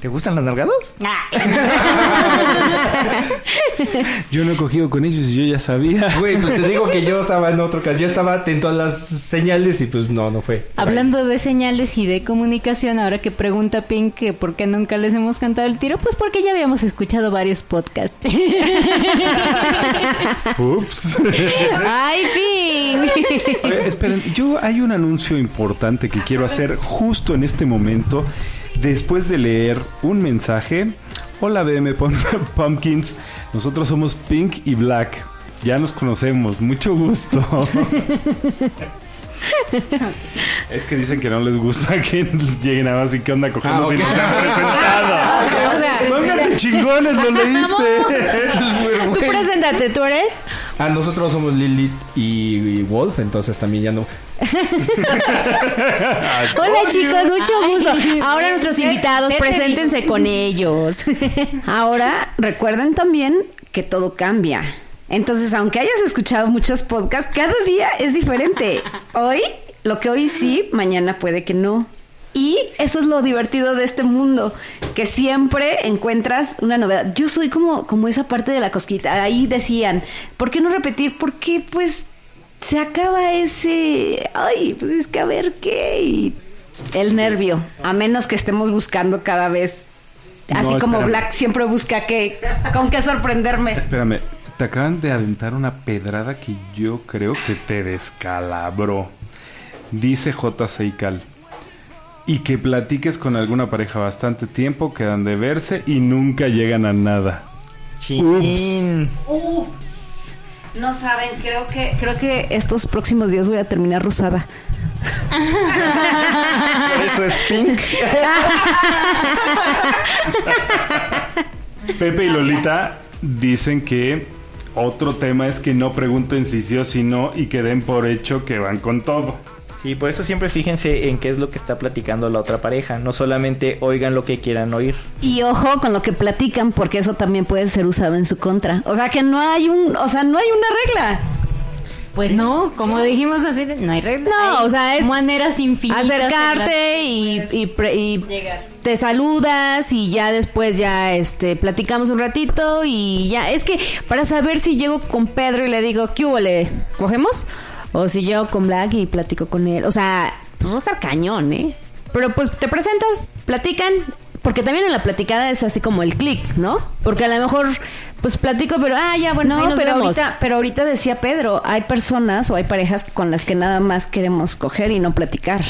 S7: ¿Te gustan las nalgadas?
S3: Yo no he cogido con ellos y yo ya sabía.
S5: Güey, pues te digo que yo estaba en otro caso. Yo estaba atento a las señales y pues no, no fue.
S6: Hablando de señales y de comunicación, ahora que pregunta Pink que por qué nunca les hemos cantado el tiro, pues porque ya habíamos escuchado varios podcasts.
S3: Ups.
S1: ¡Ay!
S3: Eh, esperen, yo hay un anuncio importante que quiero hacer justo en este momento, después de leer un mensaje. Hola BM Pum- Pumpkins, nosotros somos Pink y Black. Ya nos conocemos, mucho gusto. es que dicen que no les gusta que lleguen a más y qué onda cogemos
S5: Ah, ok.
S3: y nos han
S1: Ah,
S3: presentado.
S1: Sea,
S3: Pónganse chingones, lo leíste.
S1: Tú preséntate, ¿tú eres?
S5: Ah, nosotros somos Lilith y, y Wolf, entonces también ya no.
S1: Hola chicos, mucho gusto. Ahora nuestros
S6: ¿Qué-
S1: invitados, preséntense con ellos.
S4: Ahora, recuerden también que todo cambia. Entonces, aunque hayas escuchado muchos podcasts, cada día es diferente. Hoy, lo que hoy sí, mañana puede que no. Y eso es lo divertido de este mundo, que siempre encuentras una novedad. Yo soy como, como esa parte de la cosquita. Ahí decían, ¿por qué no repetir? Porque pues se acaba ese, ay, pues es que a ver qué. Y el nervio, a menos que estemos buscando cada vez, así
S3: No,
S4: como. Black siempre busca que, con qué sorprenderme.
S3: Espérame, te acaban de aventar una pedrada que yo creo que te descalabró. Dice J. Seikal. Y que platiques con alguna pareja bastante tiempo, quedan de verse y nunca llegan a nada.
S7: Chin.
S4: No saben, creo que, creo que estos próximos días voy a terminar rosada.
S7: Por eso es pink.
S3: Pepe y Lolita dicen que otro tema es que no pregunten si sí o si no y que den por hecho que van con todo.
S7: Sí, por eso siempre fíjense en qué es lo que está platicando la otra pareja. No solamente oigan lo que quieran oír.
S4: Y ojo con lo que platican, porque eso también puede ser usado en su contra. O sea que no hay un, o sea, no hay una regla.
S6: Pues no, como dijimos así, de- no hay reglas.
S1: No,
S6: Hay
S1: o sea, es
S6: maneras infinitas.
S1: Acercarte y, y pre- y te saludas y ya después ya este platicamos un ratito y ya. Es que para saber si llego con Pedro y le digo, ¿qué hubo? ¿Le cogemos? O si llego con Black y platico con él. O sea, pues va a estar cañón, ¿eh? Pero pues te presentas, platican. Porque también en la platicada es así como el click, ¿no? Porque a lo mejor, pues platico, pero, ah, ya, bueno, ahí
S4: No,
S1: nos
S4: pero
S1: vemos.
S4: ahorita, pero ahorita decía Pedro, hay personas o hay parejas con las que nada más queremos coger y no platicar.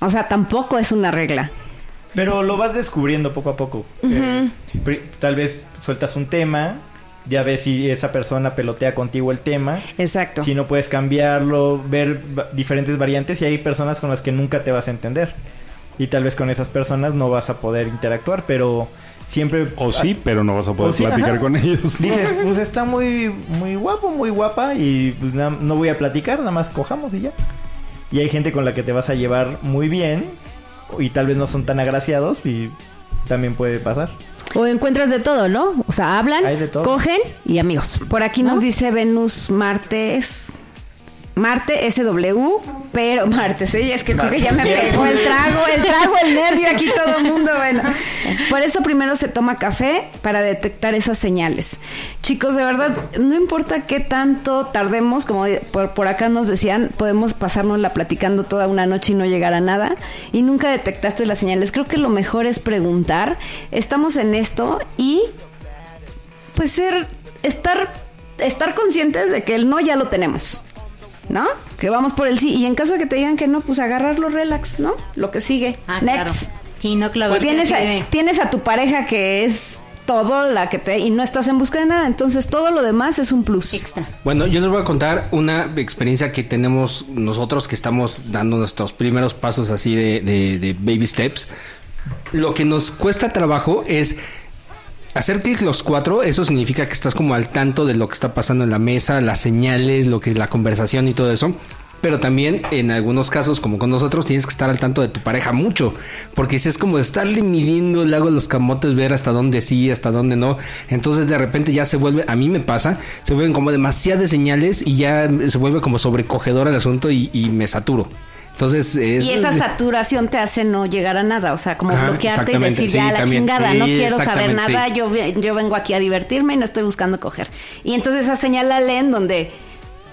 S4: O sea, tampoco es una regla.
S7: Pero lo vas descubriendo poco a poco. Eh, tal vez sueltas un tema, ya ves si esa persona pelotea contigo el tema.
S1: Exacto.
S7: Si no puedes cambiarlo, ver diferentes variantes y hay personas con las que nunca te vas a entender. Y tal vez con esas personas no vas a poder interactuar, pero siempre...
S3: O sí, pero no vas a poder
S7: sí,
S3: platicar
S7: ajá.
S3: con ellos.
S7: Dices, pues está muy, muy guapo, muy guapa y pues na- no voy a platicar, nada más cojamos y ya. Y hay gente con la que te vas a llevar muy bien y tal vez no son tan agraciados y también puede pasar.
S1: O encuentras de todo, ¿no? O sea, hablan, cogen y amigos.
S4: Por aquí
S1: ¿No?
S4: nos dice Venus Martes. Marte SW, pero Marte, sí, es que creo que ya me pegó el trago, el trago, el nervio aquí todo el mundo, bueno. Por eso primero se toma café para detectar esas señales. Chicos, de verdad, no importa qué tanto tardemos, como por, por acá nos decían, podemos pasárnosla platicando toda una noche y no llegar a nada y nunca detectaste las señales. Creo que lo mejor es preguntar, estamos en esto y pues ser, estar, estar conscientes de que el no ya lo tenemos. ¿No? Que vamos por el sí. Y en caso de que te digan que no, pues agarrarlo relax, ¿no? Lo que sigue.
S6: Ah,
S4: Next.
S6: claro. Sí, no clavarte
S4: Tienes
S6: así
S4: a, tienes a tu pareja que es todo la que te y no estás en busca de nada, entonces todo lo demás es un plus.
S6: extra.
S5: Bueno, yo les voy a contar una experiencia que tenemos nosotros que estamos dando nuestros primeros pasos así de, de- de baby steps. Lo que nos cuesta trabajo es hacer clic los cuatro. Eso significa que estás como al tanto de lo que está pasando en la mesa, las señales, lo que es la conversación y todo eso. Pero también en algunos casos, como con nosotros, tienes que estar al tanto de tu pareja mucho. Porque si es como estarle midiendo el lago de los camotes, ver hasta dónde sí, hasta dónde no. Entonces de repente ya se vuelve, a mí me pasa, se vuelven como demasiadas señales y ya se vuelve como sobrecogedor el asunto y, y me saturo. Entonces es...
S4: Y esa saturación te hace no llegar a nada, o sea, como
S5: Ajá,
S4: bloquearte y decir
S5: sí,
S4: ya la
S5: también.
S4: chingada, no quiero saber nada,
S5: sí.
S4: yo, ve- yo vengo aquí a divertirme y no estoy buscando coger. Y entonces esa señal la leen donde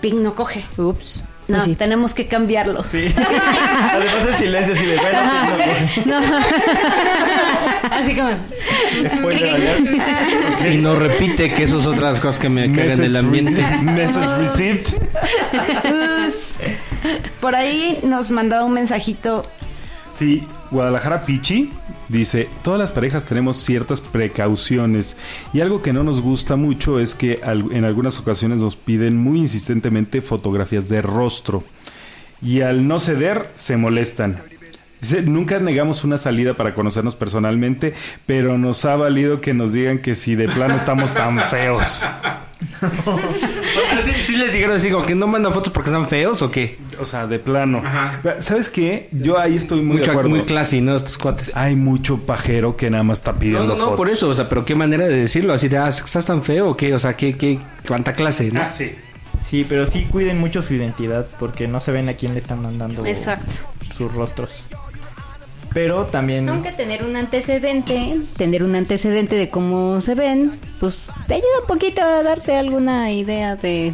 S4: Pink no coge.
S1: Ups.
S4: No,
S1: Pues sí.
S4: tenemos que cambiarlo.
S7: Sí. Además el silencio así de bueno, pues,
S6: Así como.
S7: no, spoiler alert.
S5: Y no repite que eso es otras cosas que me cagan del ambiente.
S3: Message received.
S4: Por ahí nos mandaba un mensajito.
S3: Sí, Guadalajara Pichi dice, todas las parejas tenemos ciertas precauciones y algo que no nos gusta mucho es que en algunas ocasiones nos piden muy insistentemente fotografías de rostro y al no ceder se molestan. Nunca negamos una salida para conocernos personalmente, pero nos ha valido que nos digan que si de plano estamos tan feos.
S5: ¿Sí, sí les dijeron así como que no mandan fotos porque están feos o qué?
S3: O sea, de plano. ¿Sabes qué? Yo ahí estoy muy
S5: Mucho,
S3: de acuerdo.
S5: muy classy, ¿no? Estos cuates.
S3: Hay mucho pajero que nada más está
S5: No,
S3: pidiendo
S5: no, no,
S3: fotos.
S5: por eso, o sea, pero qué manera de decirlo, así de, ah, ¿estás tan feo o qué? O sea, ¿qué, qué, cuánta clase, ¿no?
S3: Ah, sí.
S7: Sí, pero sí cuiden mucho su identidad porque no se ven a quién le están mandando
S4: Exacto.
S7: sus rostros. Pero también...
S6: Aunque tener un antecedente, tener un antecedente de cómo se ven, pues te ayuda un poquito a darte alguna idea de...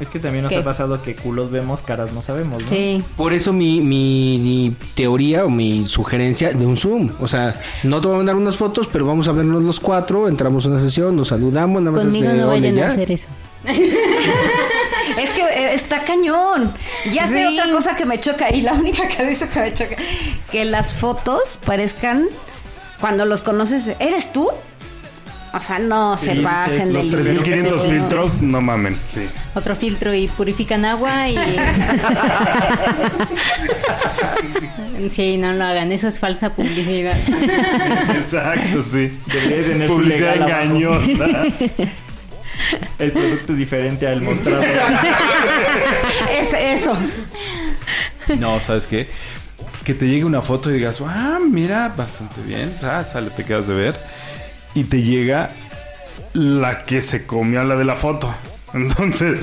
S7: Es que también nos
S6: ¿Qué?
S7: ha pasado que culos vemos, caras no sabemos, ¿no?
S6: Sí.
S5: Por eso mi, mi, mi teoría o mi sugerencia de un Zoom. O sea, no te voy a mandar unas fotos, pero vamos a vernos los cuatro, entramos a una sesión, nos saludamos, nada más
S6: Conmigo
S5: es de,
S6: no vayan
S5: ya.
S6: a hacer eso.
S4: Es que eh, está cañón. Ya sé
S1: Sí.
S4: otra cosa que me choca y la única que dice que me choca, que las fotos parezcan cuando los conoces, ¿eres tú? O sea, no se
S7: Sí,
S4: pasen de
S7: los
S3: 3500 filtros, no mamen. Sí.
S6: Otro filtro y purifican agua y... sí, no lo hagan, eso es falsa publicidad.
S3: Exacto, sí.
S7: Debería tener su
S3: Publicidad engañosa.
S7: El producto es diferente al mostrado.
S4: Es eso.
S3: No, ¿sabes qué? Que te llegue una foto y digas, ah, mira, bastante bien. Ah, sale, te quedas de ver. Y te llega la que se comió a la de la foto. Entonces,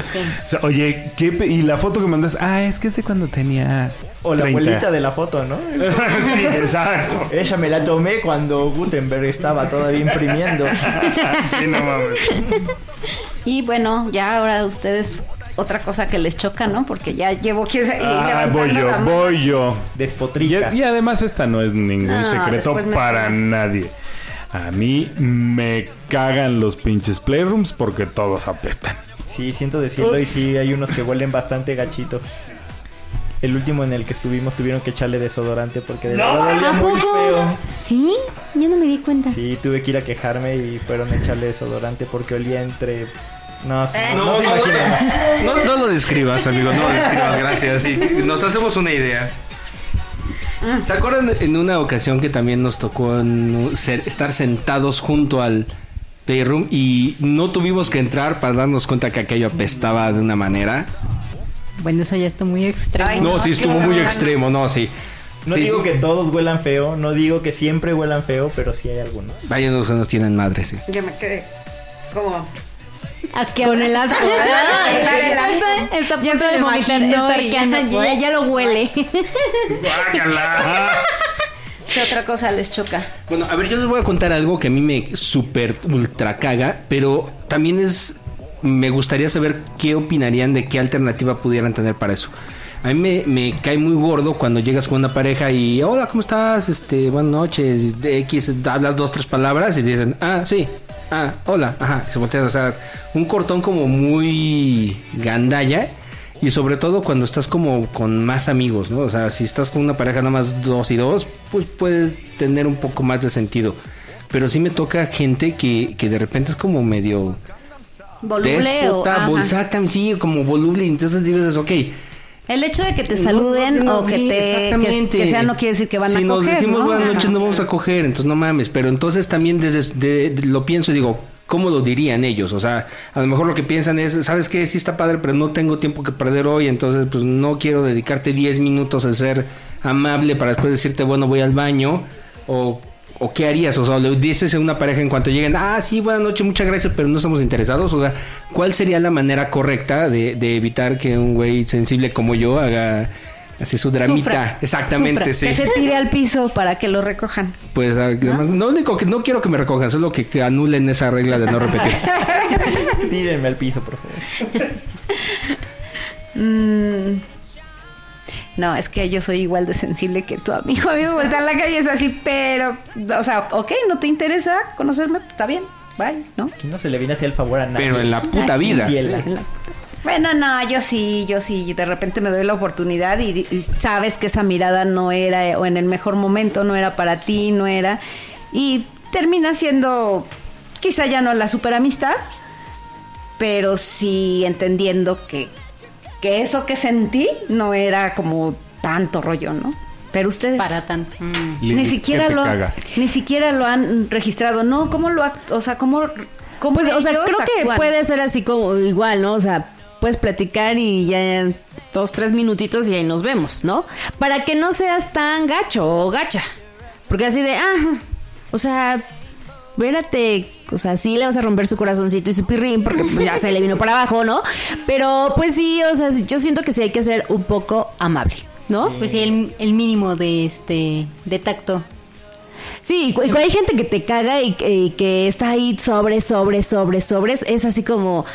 S3: o sea, oye, ¿qué pe- y la foto que mandas, ah, es que es de cuando tenía.
S7: O la
S3: 30.
S7: abuelita de la foto, ¿no?
S3: sí, exacto.
S7: Ella me la tomé cuando Gutenberg estaba todavía imprimiendo.
S3: Sí, no mames.
S4: Y bueno, ya ahora ustedes otra cosa que les choca, ¿no? Porque ya llevo que
S3: Ah, voy yo, voy yo. Y,
S7: Despotrica.
S3: y además esta no es ningún
S4: No,
S3: secreto
S4: me-
S3: para nadie. A mí me cagan los pinches playrooms porque todos apestan.
S7: Sí, siento decirlo y sí, hay unos que huelen bastante gachitos. El último en el que estuvimos tuvieron que echarle desodorante porque de verdad olía
S6: ¿A
S7: muy
S6: poco?
S7: feo.
S6: ¿Sí? Yo no me di cuenta.
S7: Sí, tuve que ir a quejarme y fueron a echarle desodorante porque olía entre... No, sí, no,
S5: No,
S7: se
S5: no,
S7: imaginan.
S5: no, no lo describas, amigo, no lo describas, gracias. Sí, nos hacemos una idea. ¿Se acuerdan en una ocasión que también nos tocó en- ser- estar sentados junto al playroom y no tuvimos que entrar para darnos cuenta que aquello apestaba de una manera?
S6: Bueno, eso ya está muy extremo.
S4: Ay,
S5: No,
S4: no,
S5: sí estuvo muy extremo, no, sí.
S7: No
S5: Sí,
S7: digo
S5: sí.
S7: que todos huelan feo, no digo que siempre huelan feo, pero sí hay algunos.
S5: Vaya, no nos tienen madre, sí.
S4: Yo me quedé como
S6: Asqueado.
S1: Con el asco.
S6: Está, está
S1: ya
S6: punto
S1: se
S6: de
S1: lo ya- ya lo huele.
S3: Guácala.
S4: ¿Qué otra cosa les choca?
S5: Bueno, a ver, yo les voy a contar algo que a mí me super ultra caga, pero también es. Me gustaría saber qué opinarían de qué alternativa pudieran tener para eso. A mí me, cae muy gordo cuando llegas con una pareja y hola, ¿cómo estás? Este, buenas noches, X, hablas dos, tres palabras y dicen, ah, sí, ah, hola, ajá, se voltean, o sea, un cortón como muy gandalla y sobre todo cuando estás como con más amigos, ¿no? O sea, si estás con una pareja nada más dos y dos, pues puede tener un poco más de sentido. Pero sí me toca gente que, que de repente es como medio
S4: Voluble o
S5: bolsata, sí, como voluble. Entonces dices, ok.
S4: El hecho de que te
S5: no,
S4: saluden
S5: no,
S4: o que
S5: sí,
S4: te que,
S5: exactamente.
S4: que sea no quiere decir que van
S5: si
S4: a
S5: nos
S4: coger,
S5: decimos
S4: ¿no?
S5: buenas
S4: Ajá.
S5: noches, no vamos a coger, entonces no mames. Pero entonces también desde de- de- lo pienso y digo, ¿cómo lo dirían ellos? O sea, a lo mejor lo que piensan es, ¿sabes qué? Sí está padre, pero no tengo tiempo que perder hoy, entonces pues no quiero dedicarte 10 minutos a ser amable para después decirte, bueno, voy al baño. O, o qué harías? O sea, le dices a una pareja en cuanto lleguen, ah, sí, buenas noches, muchas gracias, pero no estamos interesados. O sea, ¿cuál sería la manera correcta de, de evitar que un güey sensible como yo haga así su dramita?
S6: Sufra.
S5: Exactamente,
S6: Sufra.
S5: sí.
S4: Que se tire al piso para que lo recojan.
S5: Pues además, ¿No? único que no quiero que me recojan, solo que, que anulen esa regla de no repetir.
S7: Tírenme al piso, por favor.
S4: Mm. No, es que yo soy igual de sensible que tu amigo. A mí me vuelta en la calle es así, pero, o sea, ok, no te interesa conocerme, está bien, bye, ¿no?
S7: Aquí no se le viene así el favor a nadie.
S5: Pero en la puta
S4: Aquí
S5: vida.
S7: Ciela.
S4: Bueno, no, yo sí, yo sí, de repente me doy la oportunidad y, y sabes que esa mirada no era, o en el mejor momento no era para ti, no era, y termina siendo quizá ya no la super amistad, pero sí entendiendo que, que eso que sentí no era como tanto rollo, ¿no? Pero ustedes
S6: Para tanto. Mm.
S4: Ni
S3: ¿qué
S4: siquiera lo
S3: caga?
S4: ni siquiera lo han registrado, no, ¿cómo lo, o sea, cómo, cómo
S1: Pues, o sea, creo que puede ser así como igual, ¿no? O sea, puedes platicar y ya dos, tres minutitos y ahí nos vemos, ¿no? Para que no seas tan gacho o gacha. Porque así de, ah, o sea, espérate, o sea, sí le vas a romper su corazoncito y su pirrín porque pues, ya se le vino para abajo, ¿no? Pero pues sí, o sea, yo siento que sí hay que ser un poco amable. ¿no?
S6: Pues sí, el, el mínimo de este de tacto.
S1: Sí, hay gente que te caga y, que- y que está ahí sobre, sobre, sobre, sobres, es así como,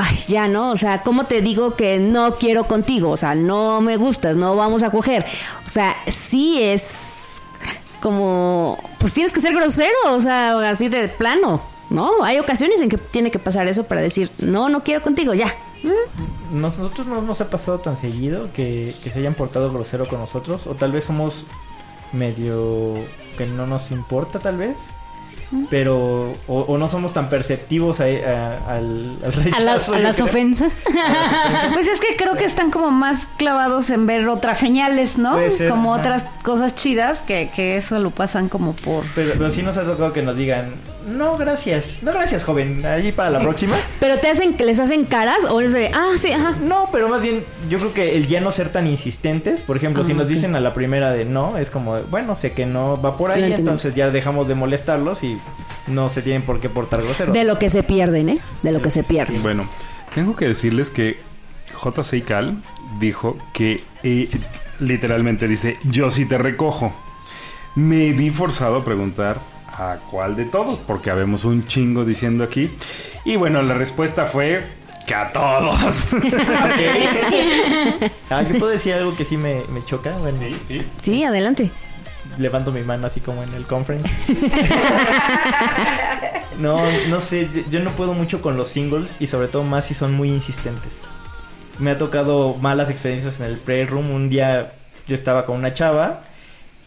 S1: ay, ya, ¿no? O sea, ¿cómo te digo que no quiero contigo? O sea, no me gustas, no vamos a coger. O sea, sí es como, pues tienes que ser grosero, o sea, así de plano, ¿no? Hay ocasiones en que tiene que pasar eso para decir, no, no quiero contigo, ya.
S7: Nosotros no nos ha pasado tan seguido que, que se hayan portado grosero con nosotros. O tal vez somos medio que no nos importa tal vez. Pero, o, o no somos tan perceptivos a- a- al, al
S6: A,
S7: rechazo.
S6: las- a las ofensas.
S4: Pues es que creo que están como más clavados en ver otras señales, ¿no?
S7: Puede ser,
S4: como
S7: ajá.
S4: otras cosas chidas que, que eso lo pasan como por...
S7: Pero, pero sí nos ha tocado que nos digan, no, gracias, no, gracias, joven, ahí para la próxima.
S1: Pero te hacen, les hacen caras o es de, ah, sí, ajá.
S7: No, pero más bien, yo creo que el ya no ser tan insistentes, por ejemplo, si
S1: Ah,
S7: nos dicen a la primera de no, es como, bueno, sé que no va por ahí, entonces ya dejamos de molestarlos y no se tienen por qué portar groseros.
S1: De lo que se pierden, ¿eh? De lo que se pierden.
S3: Bueno, tengo que decirles que JC Cal dijo que eh, literalmente dice, yo sí te recojo. Me vi forzado a preguntar a cuál de todos, porque habemos un chingo diciendo aquí. Y bueno, la respuesta fue que a todos.
S7: Ah, ¿yo puedo decir algo que sí me, me choca? Bueno,
S1: Sí, adelante.
S7: levanto mi mano así como en el conference. no, no sé, yo- no puedo mucho con los singles y sobre todo más si son muy insistentes. Me ha tocado malas experiencias en el playroom. Un día yo estaba con una chava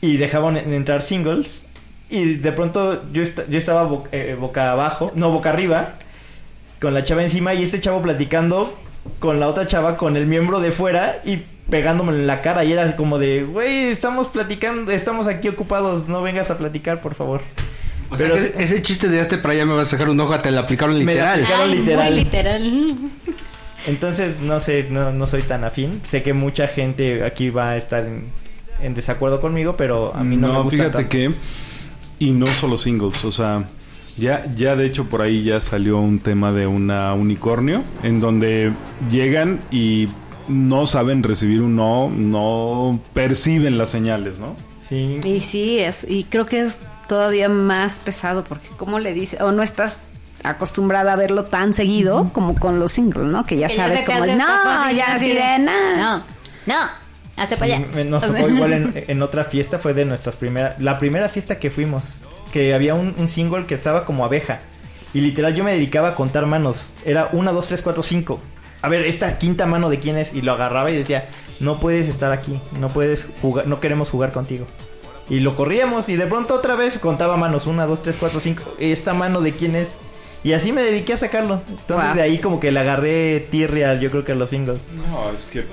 S7: y dejaban en- entrar singles y de pronto yo, yo estaba bo- eh, boca abajo, no boca arriba, con la chava encima y este chavo platicando con la otra chava con el miembro de fuera y pegándome en la cara y era como de, güey, estamos platicando, estamos aquí ocupados, no vengas a platicar, por favor.
S5: O sea,
S7: Pero
S5: que ese- ese chiste de hazte para allá me vas a sacar un ojo, te lo aplicaron
S7: Me la
S5: literal.
S7: aplicaron.
S6: Ay,
S7: literal.
S6: Muy literal.
S7: Entonces, no sé, no, no soy tan afín. Sé que mucha gente aquí va a estar en, en desacuerdo conmigo, pero a mí no, me gusta
S3: fíjate
S7: tanto.
S3: que... Y no solo singles, o sea... Ya, ya de hecho por ahí ya salió un tema de una unicornio en donde llegan y no saben recibir un no, no perciben las señales, ¿no?
S7: Sí.
S4: Y sí, es, y creo que es todavía más pesado porque como le dice, o no estás acostumbrada a verlo tan seguido como con los singles, ¿no? Que ya
S6: Que
S4: sabes como, no, ya nada.
S6: No, no, para allá.
S7: Nos tocó igual en, en otra fiesta, fue de nuestras primeras... La primera fiesta que fuimos, que había un, un single que estaba como abeja. Y literal yo me dedicaba a contar manos. Era una, dos, tres, cuatro, cinco. A ver, esta quinta mano de quién es. Y lo agarraba y decía, no puedes estar aquí, no puedes jugar, no queremos jugar contigo. Y lo corríamos y de pronto otra vez contaba manos, una, dos, tres, cuatro, cinco. Esta mano de quién es. Y así me dediqué a sacarlos. Entonces
S4: Wow.
S7: de ahí como que le agarré tirria, yo creo que a los singles.
S3: No, es que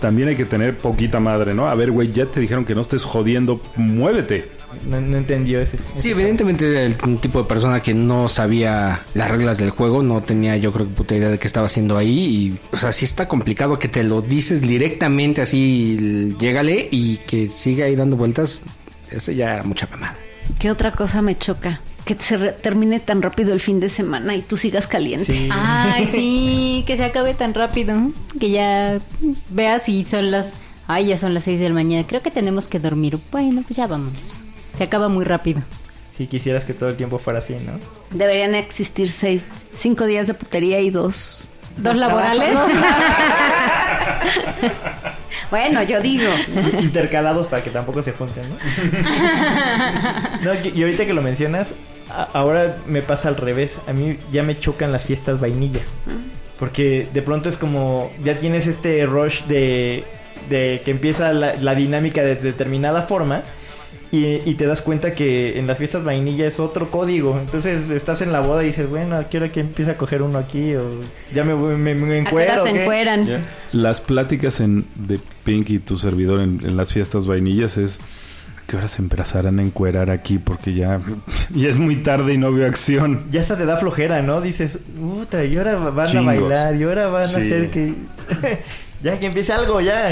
S3: también hay que tener poquita madre, ¿no? A ver, güey, ya te dijeron que no estés jodiendo, muévete.
S7: No, no entendió ese.
S5: Sí, evidentemente era el un tipo de persona que no sabía las reglas del juego, no tenía yo creo que puta idea de qué estaba haciendo ahí y o sea, sí está complicado que te lo dices directamente así, llégale y que siga ahí dando vueltas, eso ya era mucha mamada.
S4: ¿Qué otra cosa me choca? Que se re- termine tan rápido el fin de semana y tú sigas caliente.
S7: Sí.
S6: Ay, sí, que se acabe tan rápido. Que ya veas y son las... Ay, ya son las 6 de la mañana. Creo que tenemos que dormir. Bueno, pues ya vamos. Se acaba muy rápido.
S7: Si quisieras que todo el tiempo fuera así, ¿no?
S4: Deberían existir seis, cinco días de putería y dos.
S6: ¿Dos laborales?
S4: bueno, yo digo.
S7: Intercalados para que tampoco se junten, ¿no? no y, ahorita que lo mencionas, ahora me pasa al revés. A mí ya me chocan las fiestas vainilla. Porque de pronto es como, ya tienes este rush de, de que empieza la, la dinámica de determinada forma. Y, y te das cuenta que en las fiestas vainilla es otro código. Entonces estás en la boda y dices, bueno, ¿a qué hora que empieza a coger uno aquí? O ya me, voy- me, me
S4: ¿A qué hora
S7: encuero.
S4: se
S7: ¿o qué?
S4: encueran?
S3: Las pláticas en, de Pink y tu servidor en, en las fiestas vainillas es... ¿Qué horas empezarán a encuerar aquí? Porque ya, ya es muy tarde y no veo acción.
S7: ya hasta te da flojera, ¿no? Dices, puta, y ahora van
S3: Chingos.
S7: a bailar, y ahora van a hacer que... ya que empiece algo, ya.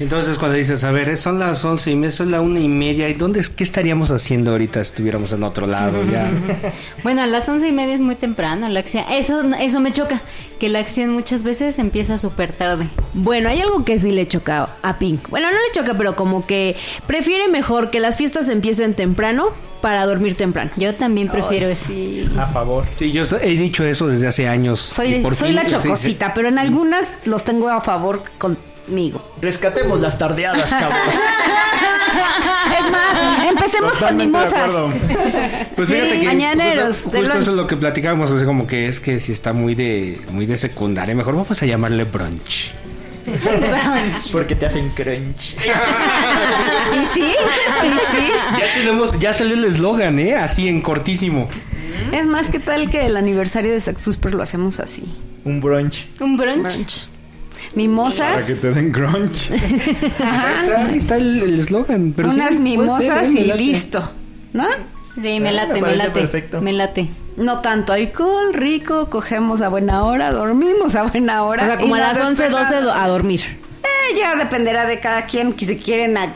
S5: Entonces cuando dices, a ver, son las once y media, son la una y media, ¿y dónde, es- qué estaríamos haciendo ahorita si estuviéramos en otro lado ya?
S6: Bueno, a las once y media es muy temprano la acción. Eso, eso me choca, que la acción muchas veces empieza súper tarde.
S1: Bueno, hay algo que sí le choca a Pink. Bueno, no le choca, pero como que prefiere mejor que las fiestas empiecen temprano para dormir temprano.
S6: Yo también prefiero
S4: Ay,
S6: eso.
S4: sí.
S7: A favor.
S5: Sí, yo he dicho eso desde hace años.
S4: Soy, soy
S5: fin-
S4: la
S5: sí, sí.
S4: chocosita, pero en algunas los tengo a favor conmigo.
S7: Rescatemos las tardeadas, chavos.
S4: Es más, empecemos con
S3: Totalmente de
S4: mimosas.
S3: acuerdo.
S5: Pues fíjate que
S4: Mañaneros,
S5: justo,
S4: de
S5: justo eso es
S4: brunch.
S5: lo que platicábamos, así como que es que si está muy de muy de secundaria, mejor vamos a llamarle brunch.
S7: Porque te hacen crunch.
S4: ¿Y sí? ¿Y sí?
S5: Ya tenemos, ya salió el eslogan, ¿eh? Así en cortísimo.
S4: Es más, ¿qué tal que el aniversario de Sex Super lo hacemos así?
S7: Un brunch.
S6: Un brunch.
S4: Brunch.
S3: Para
S4: Mimosas,
S3: que te den crunch.
S5: Ahí está, ahí está el eslogan. sí,
S4: unas mimosas
S5: ser, ¿eh?
S4: Y listo. ¿No?
S6: Sí, me
S7: Ah,
S6: late,
S7: me
S6: late.
S7: perfecto.
S6: Me late.
S4: No tanto alcohol, rico, cogemos a buena hora, dormimos a buena hora.
S1: O sea, como a las 11, 12
S4: despertamos.
S1: do- a dormir.
S4: Eh, ya dependerá de cada quien que si quieren a-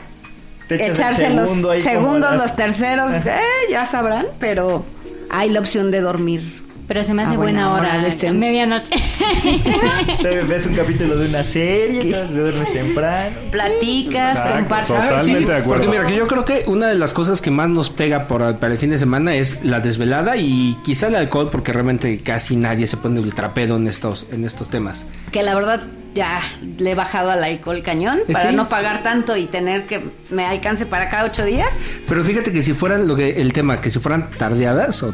S4: echarse
S7: segundo
S4: los segundos,
S7: las-
S4: los terceros, eh, ya sabrán, pero hay la opción de dormir.
S6: Pero se me hace
S4: A
S6: buena,
S4: buena
S6: hora.
S4: hora,
S6: medianoche.
S7: Te ves un capítulo de una serie, te duermes temprano.
S4: Platicas,
S3: Exacto,
S4: compartes.
S3: Totalmente de acuerdo.
S5: Porque mira, que yo creo que una de las cosas que más nos pega por, para el fin de semana es la desvelada y quizá el alcohol, porque realmente casi nadie se pone ultrapedo en estos, en estos temas.
S4: Que la verdad ya le he bajado al alcohol cañón
S5: Eh,
S4: para
S5: sí.
S4: no pagar tanto y tener que me alcance para cada ocho días.
S5: Pero fíjate que si fueran lo que el tema, que si fueran tardeadas o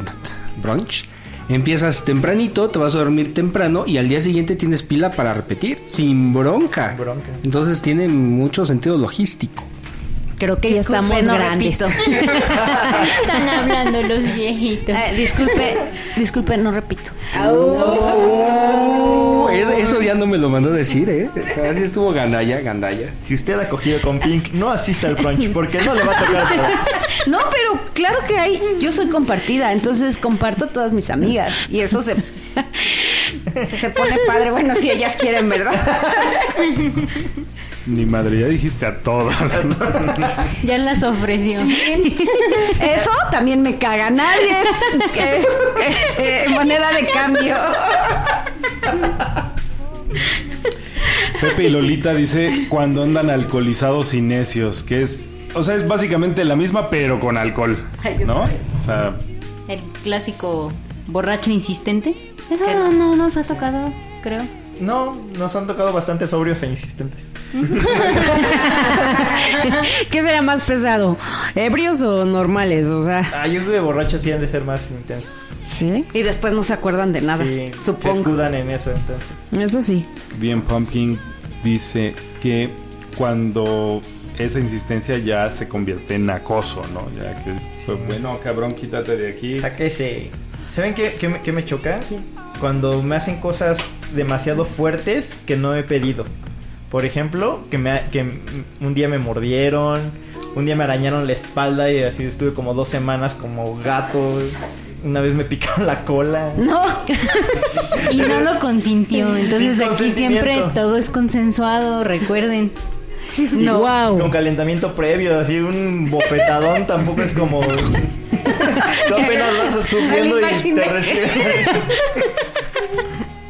S5: brunch, empiezas tempranito, te vas a dormir temprano y al día siguiente tienes pila para repetir, sin bronca.
S7: Sin bronca.
S5: Entonces tiene mucho sentido logístico.
S1: Creo que ya estamos
S4: no
S1: grandes.
S6: Están hablando los viejitos.
S4: Eh, disculpe, disculpe, no repito.
S5: Oh, eso, eso ya no me lo mandó decir, ¿eh? O sea, sí estuvo gandalla, gandalla.
S7: Si usted ha cogido con Pink, no asista al brunch porque no le va a tocar.
S4: No, pero claro que hay. Yo soy compartida, entonces comparto todas mis amigas. Y eso se. Se pone padre. Bueno, si ellas quieren, ¿verdad?
S3: Ni madre, ya dijiste a todas.
S6: Ya las ofreció.
S4: Eso también me caga. Nadie es, es, este, moneda de cambio.
S3: Pepe y Lolita dice cuando andan alcoholizados y necios, que es, o sea, es básicamente la misma pero con alcohol, ¿no? O sea,
S6: El clásico borracho insistente. Eso no, no nos ha tocado, creo.
S7: No, nos han tocado bastante sobrios e insistentes.
S1: ¿Qué será más pesado? ¿Ebrios o normales? O sea,
S7: Ah, yo creo que borrachos sí han de ser más intensos.
S1: ¿sí?
S4: Y después no se acuerdan de nada.
S7: Sí, se
S4: supongo.
S7: escudan en eso entonces.
S1: Eso sí.
S3: bien Pumpkin dice que cuando esa insistencia ya se convierte en acoso, ¿no? Ya que es, bueno, cabrón, quítate de aquí.
S7: Sáquese. ¿Saben qué, qué me, qué me choca? Cuando me hacen cosas demasiado fuertes que no he pedido. Por ejemplo, que, me, que un día me mordieron, un día me arañaron la espalda y así estuve como dos semanas como gato. Una vez me picaron la cola.
S4: No.
S6: Y no lo consintió. Entonces
S7: Sin
S6: aquí siempre todo es consensuado, recuerden.
S1: No. Wow.
S7: Con calentamiento previo, así un bofetadón tampoco es como... Tú apenas vas subiendo y te.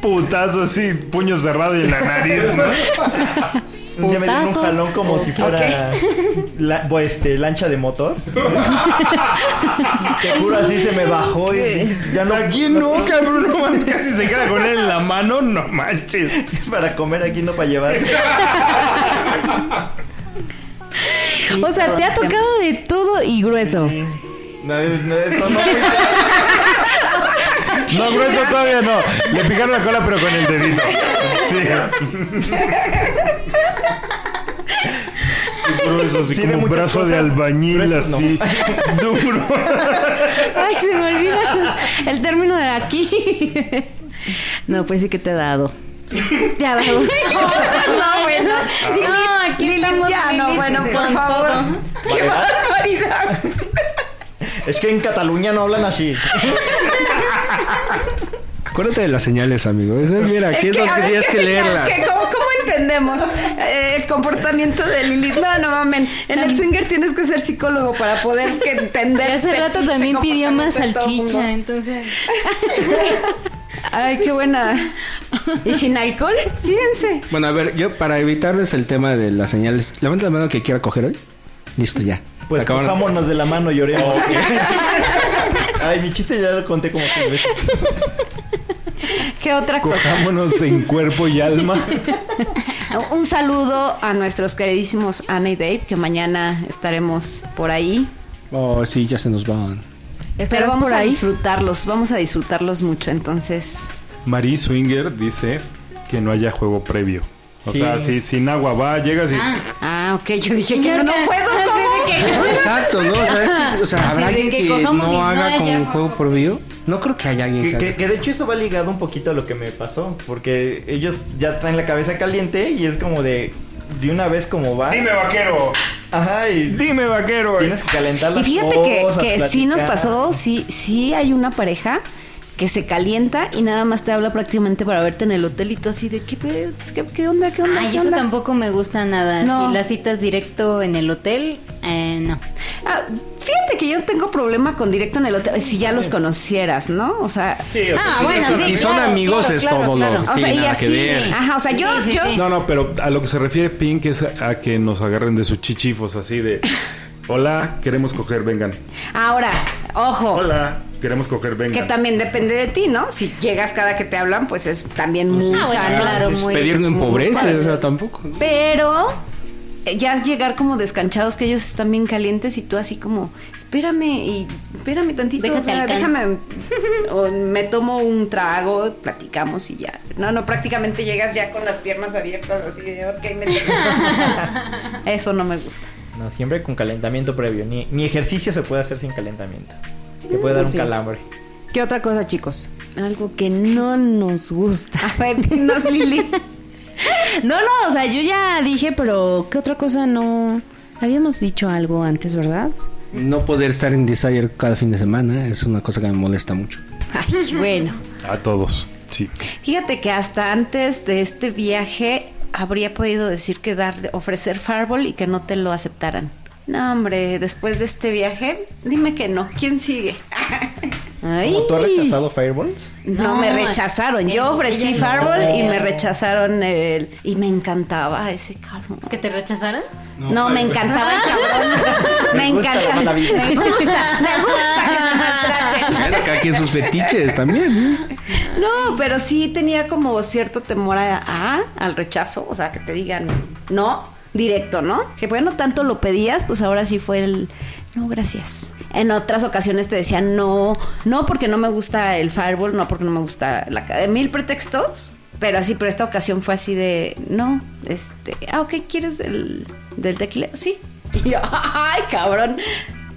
S3: Putazo así, puño cerrado y en la nariz, ¿no?
S7: Un día me dieron un jalón como si fuera la- este, lancha de motor. Te juro, así se me bajó y ya no...
S3: Aquí no, cabrón, no mames, casi se queda con él en la mano, no manches.
S7: Para comer aquí, no para llevar.
S1: O sea, te ha tocado de todo y grueso.
S7: No, no, eso no
S3: No, grueso todavía no. Le picaron la cola, pero con el dedito. Sí. Sí, grueso, así
S7: Sí, de
S3: como un
S7: muchas
S3: brazo de
S7: cosas.
S3: albañil,
S7: Gruesos no.
S3: así. Duro.
S1: Ay, se me olvida el término de aquí. No, pues sí que te ha dado. Te ha dado.
S4: No, bueno.
S6: No, aquí estamos
S4: ya, no,
S6: felices
S4: bueno, por
S6: con
S4: favor.
S6: todo.
S4: ¡Qué barbaridad!
S7: Es que en Cataluña no hablan así.
S5: Acuérdate de las señales, amigo. Esa es- mira, aquí es
S4: que,
S5: donde
S4: a ver,
S5: tienes
S4: ¿qué
S5: que leerlas.
S4: ¿Cómo, cómo entendemos eh, el comportamiento de Lilith. No, no mamen. En el swinger tienes que ser psicólogo para poder que entender.
S6: Hace
S4: este
S6: rato también pidió más salchicha, entonces...
S4: Ay, qué buena. ¿Y sin alcohol? Fíjense.
S5: Bueno, a ver, yo para evitarles el tema de las señales, levanta la mano que quiera coger hoy. Listo, ya.
S7: Pues cojámonos de la mano y oremos. Ay, mi chiste ya lo conté como seis veces.
S4: ¿Qué otra cosa?
S3: Cojámonos en cuerpo y alma.
S4: Un saludo a nuestros queridísimos Ana y Dave, que mañana estaremos por ahí.
S5: Oh, sí, ya se nos van.
S4: Pero
S1: ¿Estarás
S4: vamos
S1: por
S4: a disfrutarlos, vamos a disfrutarlos mucho. Entonces,
S3: Marie Swinger dice que no haya juego previo. O
S7: Sí.
S3: sea, si sin agua va, llegas y...
S4: ah, ok, yo dije que no,
S6: acá,
S4: puedo.
S6: Que-
S5: Exacto, ¿no? O sea, es que- o sea, ¿habrá alguien
S6: que
S5: que,
S6: y
S5: no haga como un
S6: juego.
S5: video? No creo que haya alguien
S7: Que,
S5: que,
S7: que-
S5: haga.
S7: que de hecho eso va ligado un poquito a lo que me pasó. Porque ellos ya traen la cabeza caliente y es como de. De una vez como va.
S3: Dime vaquero,
S7: Ajá, y
S3: dime vaquero.
S7: tienes que calentar
S4: Y
S7: las
S4: fíjate que,
S7: cosas,
S4: que sí nos pasó, sí, sí hay una pareja que se calienta y nada más te habla prácticamente para verte en el hotelito así de qué pedo? qué, qué onda, qué onda,
S6: Ay,
S4: qué
S6: eso
S4: onda?"
S6: tampoco me gusta nada.
S4: No.
S6: Si las citas directo en el hotel, eh, no.
S4: Ah, fíjate que yo no tengo problema con directo en el hotel si ya los conocieras, ¿no? O sea,
S3: Sí, o sea,
S6: Ah, bueno,
S3: eso
S5: si son
S6: claro,
S5: amigos
S6: claro,
S5: es
S6: claro,
S5: todo
S6: claro.
S5: lo...
S4: O
S5: Sí,
S4: sea, y así-
S5: que ver.
S4: Ajá, o sea, yo,
S6: Sí, sí,
S4: yo,
S6: sí.
S3: No, no, pero a lo que se refiere Pink es a que nos agarren de sus chichifos así de... Hola, queremos coger, vengan.
S4: ahora, ojo,
S3: Hola, queremos coger,
S4: que
S3: vengan.
S4: también depende de ti, ¿no? Si llegas cada que te hablan, pues es también muy
S6: Ah,
S4: sano.
S6: claro,
S5: Pues
S6: muy-
S5: pedir no
S4: muy
S5: empobrece, o sea, tampoco.
S4: Pero eh, ya llegar como descanchados, que ellos están bien calientes y tú así como, espérame y espérame tantito,
S6: Déjate
S4: o sea, déjame, o me tomo un trago, platicamos y ya. No, no, prácticamente llegas ya con las piernas abiertas así de, ok, me Eso no me gusta.
S7: No, siempre con calentamiento previo. Ni, ni ejercicio se puede hacer sin calentamiento. Te puede dar un
S1: sí.
S7: calambre.
S1: ¿Qué otra cosa, chicos? Algo que no nos gusta.
S4: A ver, dinos, Lili.
S1: No, no, o sea, yo ya dije, pero ¿qué otra cosa no? Habíamos dicho algo antes, ¿verdad?
S5: No poder estar en Desire cada fin de semana es una cosa que me molesta mucho.
S1: Ay, bueno.
S3: A todos, sí.
S4: Fíjate que hasta antes de este viaje habría podido decir que dar, ofrecer Fireball y que no te lo aceptaran. No, hombre, después de este viaje, dime que no. ¿Quién sigue?
S1: Ay.
S7: ¿Cómo tú has rechazado Fireballs?
S4: No,
S6: No,
S4: me rechazaron. Yo ofrecí
S6: no.
S4: Fireball y me rechazaron el... Y me encantaba ese cabrón.
S6: ¿Que te rechazaron?
S4: No, me encantaba el cabrón. me encanta. Me gusta, me gusta que me maltraten.
S5: Bueno, cada quien sus fetiches también.
S4: No, pero sí tenía como cierto temor a, al rechazo, o sea, que te digan no, directo, ¿no? Que bueno, tanto lo pedías, pues ahora sí fue el no, gracias. En otras ocasiones te decían no, no porque no me gusta el fireball, no porque no me gusta la ca- mil pretextos, pero así, pero esta ocasión fue así de no, este, ah, ok, ¿quieres el del tequila? Sí. Ay, cabrón.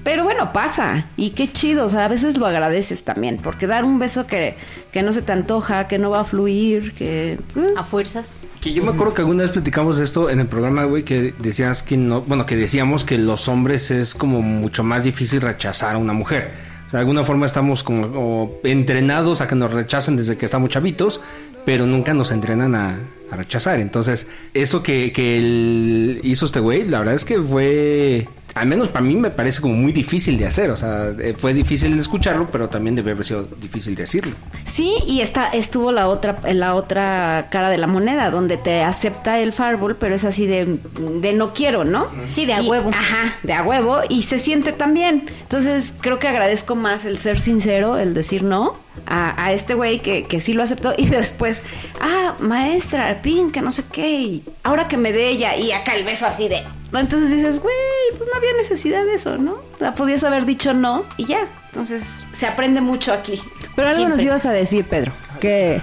S4: Pero bueno, pasa. Y qué chido. O sea, a veces lo agradeces también. Porque dar un beso que, que no se te antoja, que no va a fluir, que... eh,
S6: A fuerzas.
S5: Que yo me acuerdo que alguna vez platicamos de esto en el programa, güey, que decías que no, bueno, que decíamos que los hombres es como mucho más difícil rechazar a una mujer. O sea, de alguna forma estamos como entrenados a que nos rechacen desde que estamos chavitos, pero nunca nos entrenan a, a rechazar. Entonces, eso que, que él hizo este güey, la verdad es que fue, al menos para mí me parece como muy difícil de hacer. O sea, eh, fue difícil de escucharlo, pero también debe haber sido difícil decirlo.
S4: Sí, y está, estuvo la otra, la otra cara de la moneda, donde te acepta el fireball, pero es así de, de no quiero, ¿no?
S6: Sí, de a
S4: Y-
S6: huevo.
S4: Ajá, de a huevo, y se siente también. Entonces, creo que agradezco más el ser sincero, el decir no, a, a este güey que, que sí lo aceptó, y después, ah, maestra, pin, que no sé qué, y ahora que me dé ella, y acá el beso así de. ¿no? Entonces dices, güey, pues no había necesidad de eso, ¿no? Sea, podías haber dicho no, y ya. Entonces, se aprende mucho aquí.
S1: Pero algo nos ibas a decir, Pedro. Que.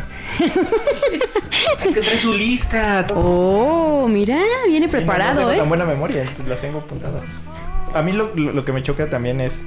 S5: Hay que traer su lista.
S1: Oh, mira, viene
S7: Sí,
S1: preparado,
S7: no tengo
S1: ¿eh?
S7: tan buena memoria, las tengo apuntadas. A mí lo, lo- lo que me choca también es.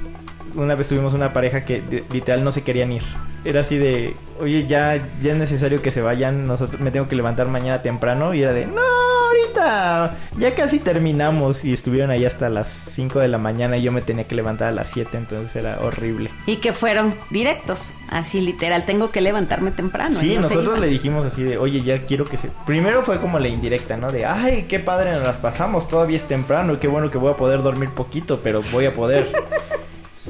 S7: Una vez tuvimos una pareja que de- literal no se querían ir. Era así de, oye, ya, ya es necesario que se vayan, nosotros me tengo que levantar mañana temprano. Y era de, no, ahorita ya casi terminamos y estuvieron ahí hasta las 5 de la mañana y yo me tenía que levantar a las 7, entonces era horrible.
S4: Y que fueron directos, así literal, tengo que levantarme temprano.
S7: Sí,
S4: no
S7: nosotros le dijimos así de, oye, ya quiero que se... Primero fue como la indirecta, ¿no? De, ay, qué padre nos las pasamos, todavía es temprano, qué bueno que voy a poder dormir poquito, pero voy a poder.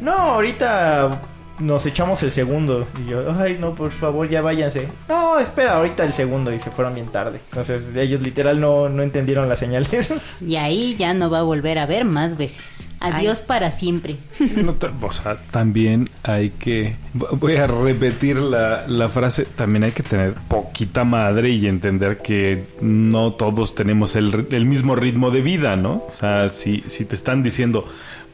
S7: no, ahorita nos echamos el segundo. Y yo, ay, no, por favor, ya váyanse. No, espera, ahorita el segundo. Y se fueron bien tarde. Entonces ellos literal no, no entendieron las señales.
S6: Y ahí ya no va a volver a ver más veces. Adiós para siempre.
S3: No te- o sea, también hay que... Voy a repetir la, la frase. También hay que tener poquita madre y entender que no todos tenemos el, el mismo ritmo de vida, ¿no? O sea, si, si te están diciendo,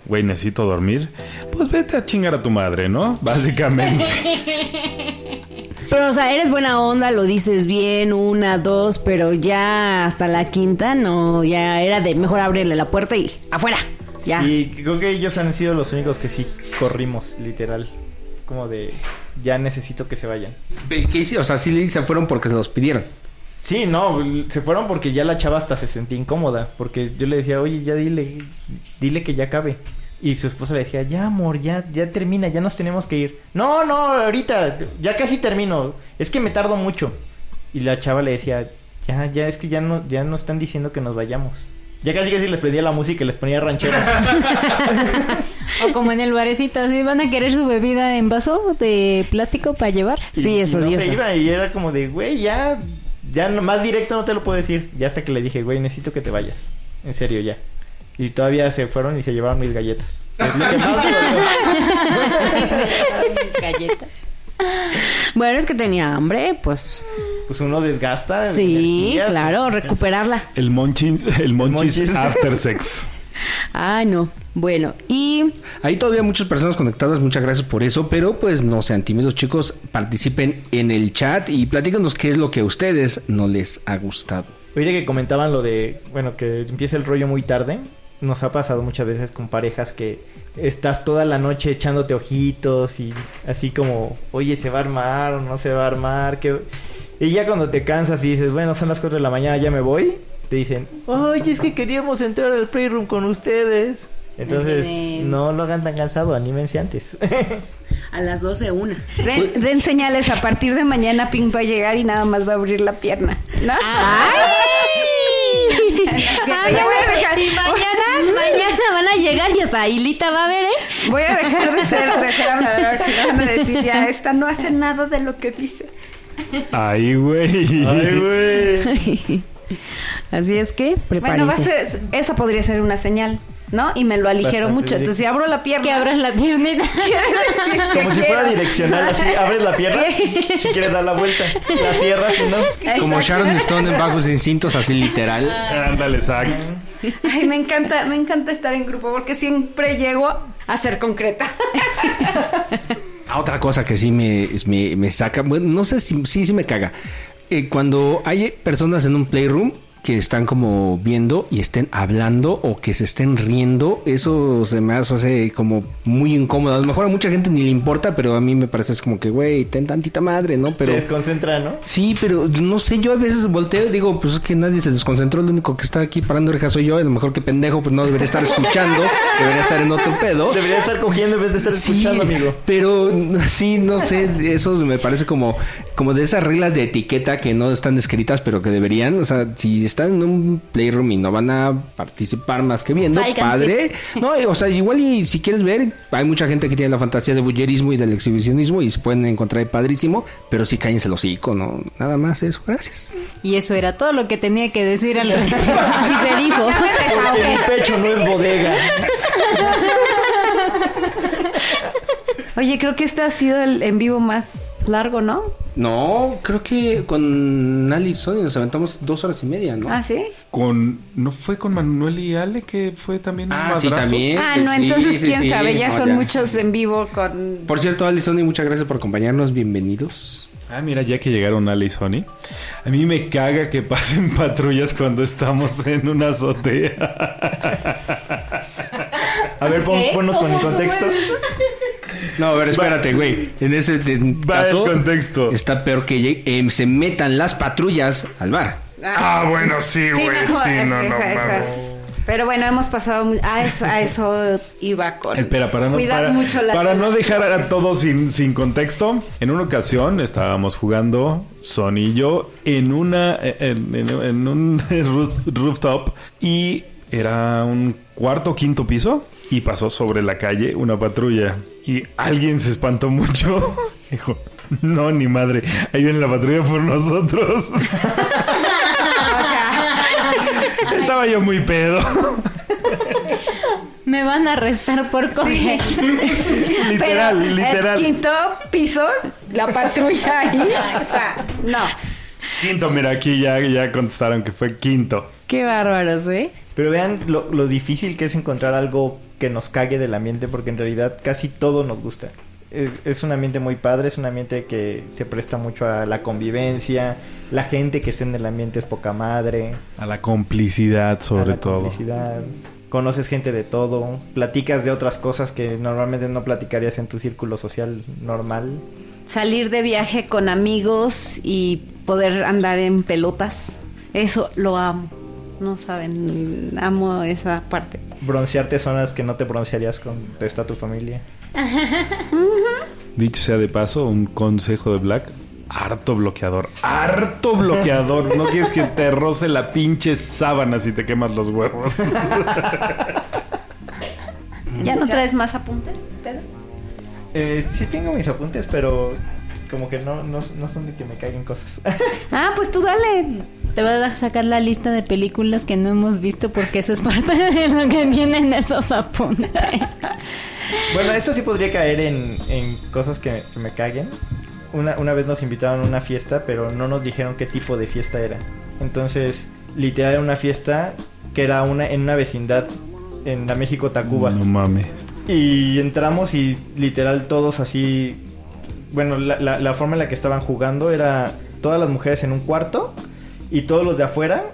S3: güey, necesito dormir, pues vete a chingar a tu madre, ¿no? Básicamente.
S1: Pero, o sea, eres buena onda, lo dices bien, una, dos, pero ya hasta la quinta, no, ya era de mejor abrirle la puerta y afuera. Ya.
S7: Y creo que ellos han sido los únicos que sí corrimos, literal. Como de, ya necesito que se vayan.
S5: ¿Qué hicieron? O sea, sí se fueron porque se los pidieron.
S7: Sí, no, se fueron porque ya la chava hasta se sentía incómoda. Porque yo le decía, oye, ya dile, dile que ya acabe. Y su esposa le decía, ya amor, ya, ya termina, ya nos tenemos que ir. No, no, ahorita, ya casi termino. Es que me tardo mucho. Y la chava le decía, ya, ya, es que ya no, ya nos están diciendo que nos vayamos. Ya casi casi les pedía la música y les ponía rancheras.
S6: O como en el barecito, así van a querer su bebida en vaso de plástico para llevar.
S7: Y-
S1: Sí,
S7: y
S1: eso,
S7: no
S1: y
S7: se
S1: eso.
S7: iba y era como de, güey, ya, ya no- más directo no te lo puedo decir. Ya hasta que le dije, güey, necesito que te vayas. En serio, ya. Y todavía se fueron y se llevaron mis galletas.
S1: Bueno, es que tenía hambre, pues.
S7: Pues uno desgasta.
S1: Sí,
S7: energías.
S1: claro, recuperarla.
S3: El monchis, el monchis
S7: monchis.
S3: after sex.
S1: Ay, no. Bueno, y
S5: Hay todavía muchas personas conectadas, muchas gracias por eso, pero pues no sean tímidos chicos, participen en el chat y platícanos qué es lo que a ustedes no les ha gustado.
S7: Ahorita que comentaban lo de, bueno, que empieza el rollo muy tarde. Nos ha pasado muchas veces con parejas que estás toda la noche echándote ojitos y así como, oye, ¿se va a armar o no se va a armar? que Y ya cuando te cansas y dices, bueno, son las 4 de la mañana, ya me voy, te dicen, oye, es que queríamos entrar al playroom con ustedes. Entonces, no lo hagan tan cansado, anímense antes.
S1: a las 12 una.
S4: Den, den señales, a partir de mañana Pink va a llegar y nada más va a abrir la pierna. ¿No?
S1: Ay,
S4: voy a dejar-
S1: y mañana, mañana van a llegar y hasta Hilita va a ver, ¿eh?
S4: Voy a dejar de ser, de ser hablador, si no van a decir ya, esta no hace nada de lo que dice.
S3: Ay, güey.
S7: Ay, güey.
S1: Así es que,
S4: Bueno, va a
S1: prepárense.
S4: ser- esa podría ser una señal, ¿no? Y me lo aligero
S7: Bastante
S4: mucho. Entonces, si abro la pierna...
S6: Que abras la piernita.
S4: quiere decir que
S7: Como si fuera direccional, así, abres la pierna, si quieres dar la vuelta, la cierras.
S5: Como Sharon Stone en Bajos Instintos, así literal.
S3: Ándale, exacto.
S4: Ay, me encanta, me encanta estar en grupo porque siempre llego a ser concreta.
S5: Ah, Otra cosa que sí me, me, me saca, bueno, no sé si sí, sí me caga. Eh, cuando hay personas en un playroom que están como viendo y estén hablando o que se estén riendo, eso se me hace como muy incómodo. A lo mejor a mucha gente ni le importa, pero a mí me parece es como que, güey, ten tantita madre, ¿no? Pero
S7: Se desconcentra, ¿no?
S5: Sí, pero no sé, yo a veces volteo y digo, pues es que nadie se desconcentró, el único que está aquí parando orejas soy yo, a lo mejor que pendejo, pues no debería estar escuchando, debería estar en otro pedo.
S7: Debería estar cogiendo en vez de estar
S5: Sí,
S7: escuchando, amigo.
S5: Pero sí, no sé, eso me parece como, como de esas reglas de etiqueta que no están escritas, pero que deberían. O sea, si están en un playroom y no van a participar más que viendo,
S1: Sálganse.
S5: padre. No, eh, o sea, igual y si quieres ver, hay mucha gente que tiene la fantasía de bullerismo y del exhibicionismo y se pueden encontrar padrísimo, pero sí cállense el hocico, ¿no? Nada más eso, gracias.
S6: Y eso era todo lo que tenía que decir al respecto. Y se dijo.
S7: Porque mi pecho no es bodega.
S4: Oye, creo que este ha sido el en vivo más largo, ¿no?
S5: No, creo que con Ali y Sony nos aventamos dos horas y media, ¿no?
S4: Ah, ¿sí?
S3: Con, ¿No fue con Manuel y Ale que fue también un
S5: Ah, sí, también.
S4: Ah, no, entonces
S5: sí,
S4: quién
S5: sí.
S4: sabe, ya
S5: No,
S4: son muchos en vivo con...
S5: Por cierto, Ali y Sony, muchas gracias por acompañarnos, bienvenidos.
S3: Ah, mira, ya que llegaron Ale y Sony. A mí me caga que pasen patrullas cuando estamos en una azotea.
S7: A ver, pon- ponnos con el contexto.
S5: No, a ver, espérate, güey. En ese de-
S3: Va el
S5: caso
S3: contexto.
S5: está peor que eh, se metan las patrullas al bar.
S3: Ah, bueno, sí, güey. Sí, no, no,
S4: esa- esa.
S3: mames.
S4: Pero bueno, hemos pasado a eso, a eso iba con
S3: Espera, para no, para,
S4: mucho la
S3: para no dejar a todos sin, sin contexto, en una ocasión estábamos jugando Son y yo en una en, en- en un roof- rooftop y era un cuarto o quinto piso y pasó sobre la calle una patrulla y alguien se espantó mucho. Dijo, no, ni madre, ahí viene la patrulla por nosotros.
S4: O sea,
S3: Estaba yo muy pedo.
S6: Me van a arrestar por coger.
S3: literal,
S4: pero
S3: literal.
S4: el quinto piso, la patrulla ahí, o sea, no.
S3: Quinto, mira, aquí ya, ya contestaron que fue quinto.
S1: Qué bárbaros, ¿eh?
S7: Pero vean lo, lo difícil que es encontrar algo que nos cague del ambiente, porque en realidad casi todo nos gusta. Es, es un ambiente muy padre, es un ambiente que se presta mucho a la convivencia, la gente que está en el ambiente es poca madre,
S3: A la complicidad,
S7: a
S3: sobre
S7: la
S3: todo.
S7: complicidad. Conoces gente de todo, platicas de otras cosas que normalmente no platicarías en tu círculo social normal.
S4: Salir de viaje con amigos y poder andar en pelotas, eso lo amo. No saben, amo esa parte.
S7: Broncearte zonas que no te broncearías con está tu familia.
S3: Dicho sea de paso, un consejo de Black. Harto bloqueador. Harto bloqueador. No quieres que te roce la pinche sábana si te quemas los huevos.
S4: ¿Ya no traes más apuntes, Pedro?
S7: Eh, sí tengo mis apuntes, pero como que no, no, no son de que me caigan cosas.
S4: Ah, pues tú dale.
S6: Te voy a sacar la lista de películas que no hemos visto porque eso es parte de lo que vienen esos apuntes.
S7: bueno, esto sí podría caer en, en cosas que, que me caguen. Una, una vez nos invitaron a una fiesta, pero no nos dijeron qué tipo de fiesta era. Entonces, literal era una fiesta que era una en una vecindad en la México Tacuba.
S3: No mames.
S7: Y entramos y literal todos así... Bueno, la, la- la forma en la que estaban jugando era todas las mujeres en un cuarto y todos los de afuera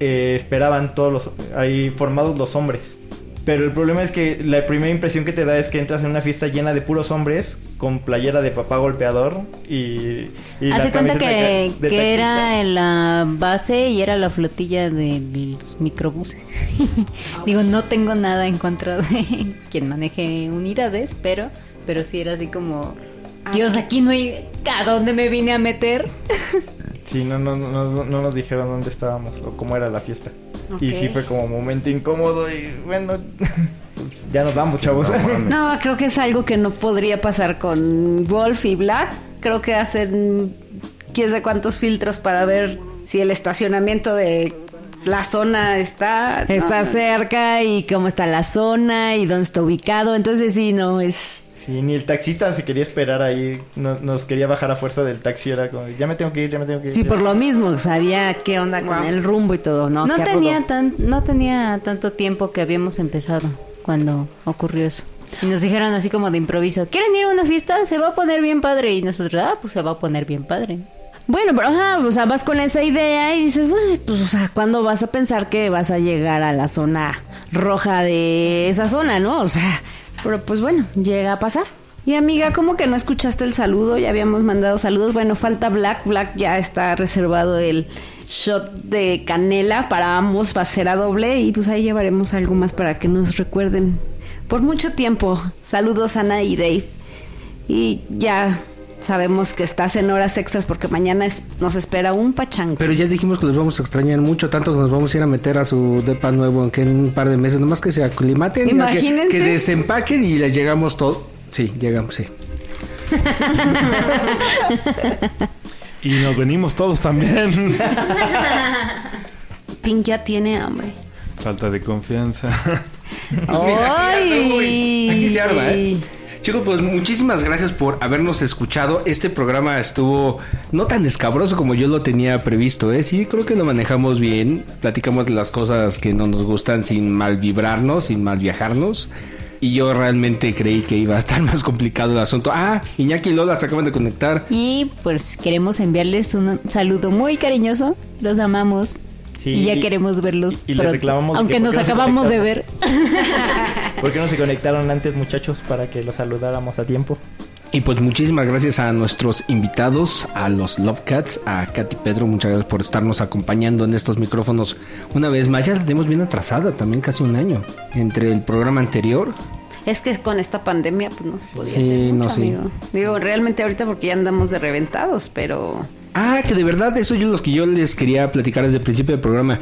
S7: eh, esperaban todos los... ahí formados los hombres. Pero el problema es que la primera impresión que te da es que entras en una fiesta llena de puros hombres con playera de papá golpeador y... y
S6: Hazte cuenta que,
S7: de
S6: que era en la base y era la flotilla de los microbuses. Digo, no tengo nada en contra de quien maneje unidades, pero, pero sí era así como, Dios, aquí no hay... ¿A dónde me vine a meter?
S7: Sí, no, no, no, no, no nos dijeron dónde estábamos o cómo era la fiesta. Y sí fue como momento incómodo y bueno, pues ya nos vamos, chavos.
S4: No, creo que es algo que no podría pasar con Wolf y Black. Creo que hacen quién sabe cuántos filtros para ver si el estacionamiento de la zona está...
S1: Está
S4: no,
S1: cerca y cómo está la zona y dónde está ubicado. Entonces sí, no, es...
S7: Sí, ni el taxista se quería esperar ahí, no- nos quería bajar a fuerza del taxi, era como, ya me tengo que ir, ya me tengo que ir.
S1: Sí,
S7: ya".
S1: por lo mismo, sabía qué onda con
S4: Wow.
S1: el rumbo y todo, ¿no?
S6: No tenía,
S1: rudo.
S6: tan, no tenía tanto tiempo que habíamos empezado cuando ocurrió eso. Y nos dijeron así como de improviso, ¿quieren ir a una fiesta? Se va a poner bien padre. Y nosotros, ah, pues se va a poner bien padre.
S1: Bueno, pero ajá, o sea, vas con esa idea y dices, bueno, pues, o sea, ¿cuándo vas a pensar que vas a llegar a la zona roja de esa zona, no? O sea, pero pues bueno, llega a pasar.
S4: Y amiga, ¿cómo que no escuchaste el saludo? Ya habíamos mandado saludos. Bueno, falta Black. Black ya está reservado el shot de canela para ambos. Va a ser a doble y pues ahí llevaremos algo más para que nos recuerden por mucho tiempo. Saludos Ana y Dave. Y ya sabemos que estás en horas extras porque mañana es- nos espera un pachango.
S5: Pero ya dijimos que los vamos a extrañar mucho, tanto que nos vamos a ir a meter a su depa nuevo en que en un par de meses, nomás que se aclimaten. Que, desempaquen y les llegamos todo. Sí, llegamos, sí.
S3: Y nos venimos todos también.
S4: Pink ya tiene hambre.
S3: Falta de confianza.
S4: ¡Ay!
S5: Aquí se arma, ¿eh? Chicos, pues muchísimas gracias por habernos escuchado. Este programa estuvo no tan escabroso como yo lo tenía previsto, ¿eh? Sí, creo que lo manejamos bien. Platicamos las cosas que no nos gustan sin mal vibrarnos, sin mal viajarnos. Y yo realmente creí que iba a estar más complicado el asunto. Ah, Iñaki y Lola se acaban de conectar.
S6: Y pues queremos enviarles un saludo muy cariñoso. Los amamos.
S7: Sí,
S6: y ya
S7: y-
S6: queremos verlos
S7: y le
S6: pronto.
S7: reclamamos
S6: Aunque nos
S7: no
S6: acabamos de ver.
S7: ¿Por qué no se conectaron antes, muchachos, para que los saludáramos a tiempo?
S5: Y pues muchísimas gracias a nuestros invitados, a los Love Cats, a Katy Pedro, muchas gracias por estarnos acompañando en estos micrófonos una vez más. Ya la tenemos bien atrasada, también casi un año. Entre el programa anterior
S4: Es que con esta pandemia, pues no se podía
S5: Sí,
S4: hacer mucho,
S5: no, sí.
S4: amigo. Digo, realmente ahorita porque ya andamos de reventados, pero...
S5: Ah, que de verdad, eso yo lo que yo les quería platicar desde el principio del programa.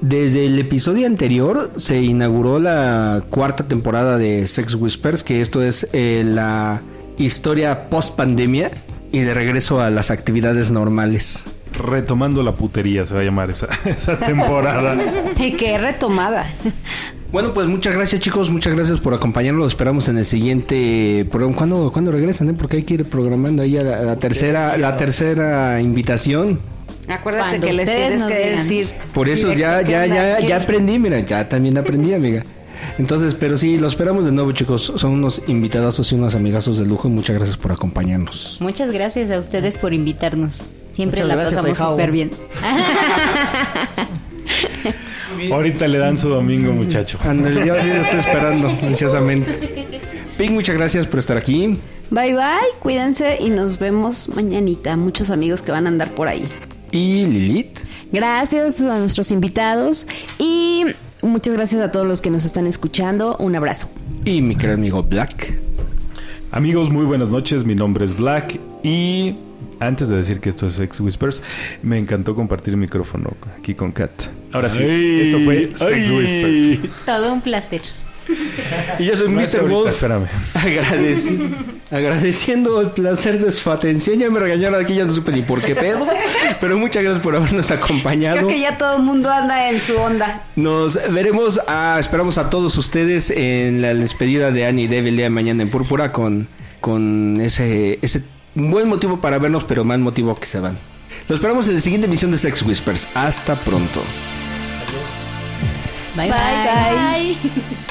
S5: Desde el episodio anterior se inauguró la cuarta temporada de Sex Whispers, que esto es eh, la historia post pandemia y de regreso a las actividades normales.
S3: Retomando la putería se va a llamar esa, esa temporada.
S4: Y qué retomada.
S5: Bueno, pues muchas gracias chicos, muchas gracias por acompañarnos. Los esperamos en el siguiente programa. ¿Cuándo, ¿cuándo regresan? eh? Porque hay que ir programando ahí a la, la tercera, la tercera invitación.
S4: Acuérdate
S6: Cuando
S4: que les tienes que
S6: digan.
S4: decir.
S5: Por eso ya, ya, ya, ya aprendí, mira, ya también aprendí, amiga. Entonces, pero sí, los esperamos de nuevo, chicos. Son unos invitadazos y unos amigazos de lujo y muchas gracias por acompañarnos.
S6: Muchas gracias a ustedes por invitarnos. Siempre
S7: Muchas
S6: la
S7: gracias,
S6: pasamos súper bien.
S3: Ahorita le dan su domingo, muchacho.
S5: Ándale, yo sí lo estoy esperando ansiosamente. Pink, muchas gracias por estar aquí.
S4: Bye bye, cuídense y nos vemos mañanita. Muchos amigos que van a andar por ahí.
S5: Y Lilith.
S1: Gracias a nuestros invitados y muchas gracias a todos los que nos están escuchando. Un abrazo.
S5: Y mi querido amigo Black.
S3: Amigos, muy buenas noches. Mi nombre es Black y antes de decir que esto es Sex Whispers, me encantó compartir el micrófono aquí con Kat. Ahora sí, esto fue Sex Whispers.
S6: Todo un placer.
S5: Y yo soy
S3: No
S5: Mr. Wolf.
S3: espérame.
S5: Agradeci- agradeciendo el placer de su atención. Ya me regañaron aquí, ya no supe ni por qué pedo. Pero muchas gracias por habernos acompañado.
S4: Creo que ya todo el mundo anda en su onda.
S5: Nos veremos, ah, esperamos a todos ustedes en la despedida de Annie el día de mañana en Púrpura con, con ese, ese buen motivo para vernos, pero mal motivo que se van. Los esperamos en la siguiente emisión de Sex Whispers. Hasta pronto.
S6: Bye.
S4: bye.
S6: bye.
S4: bye.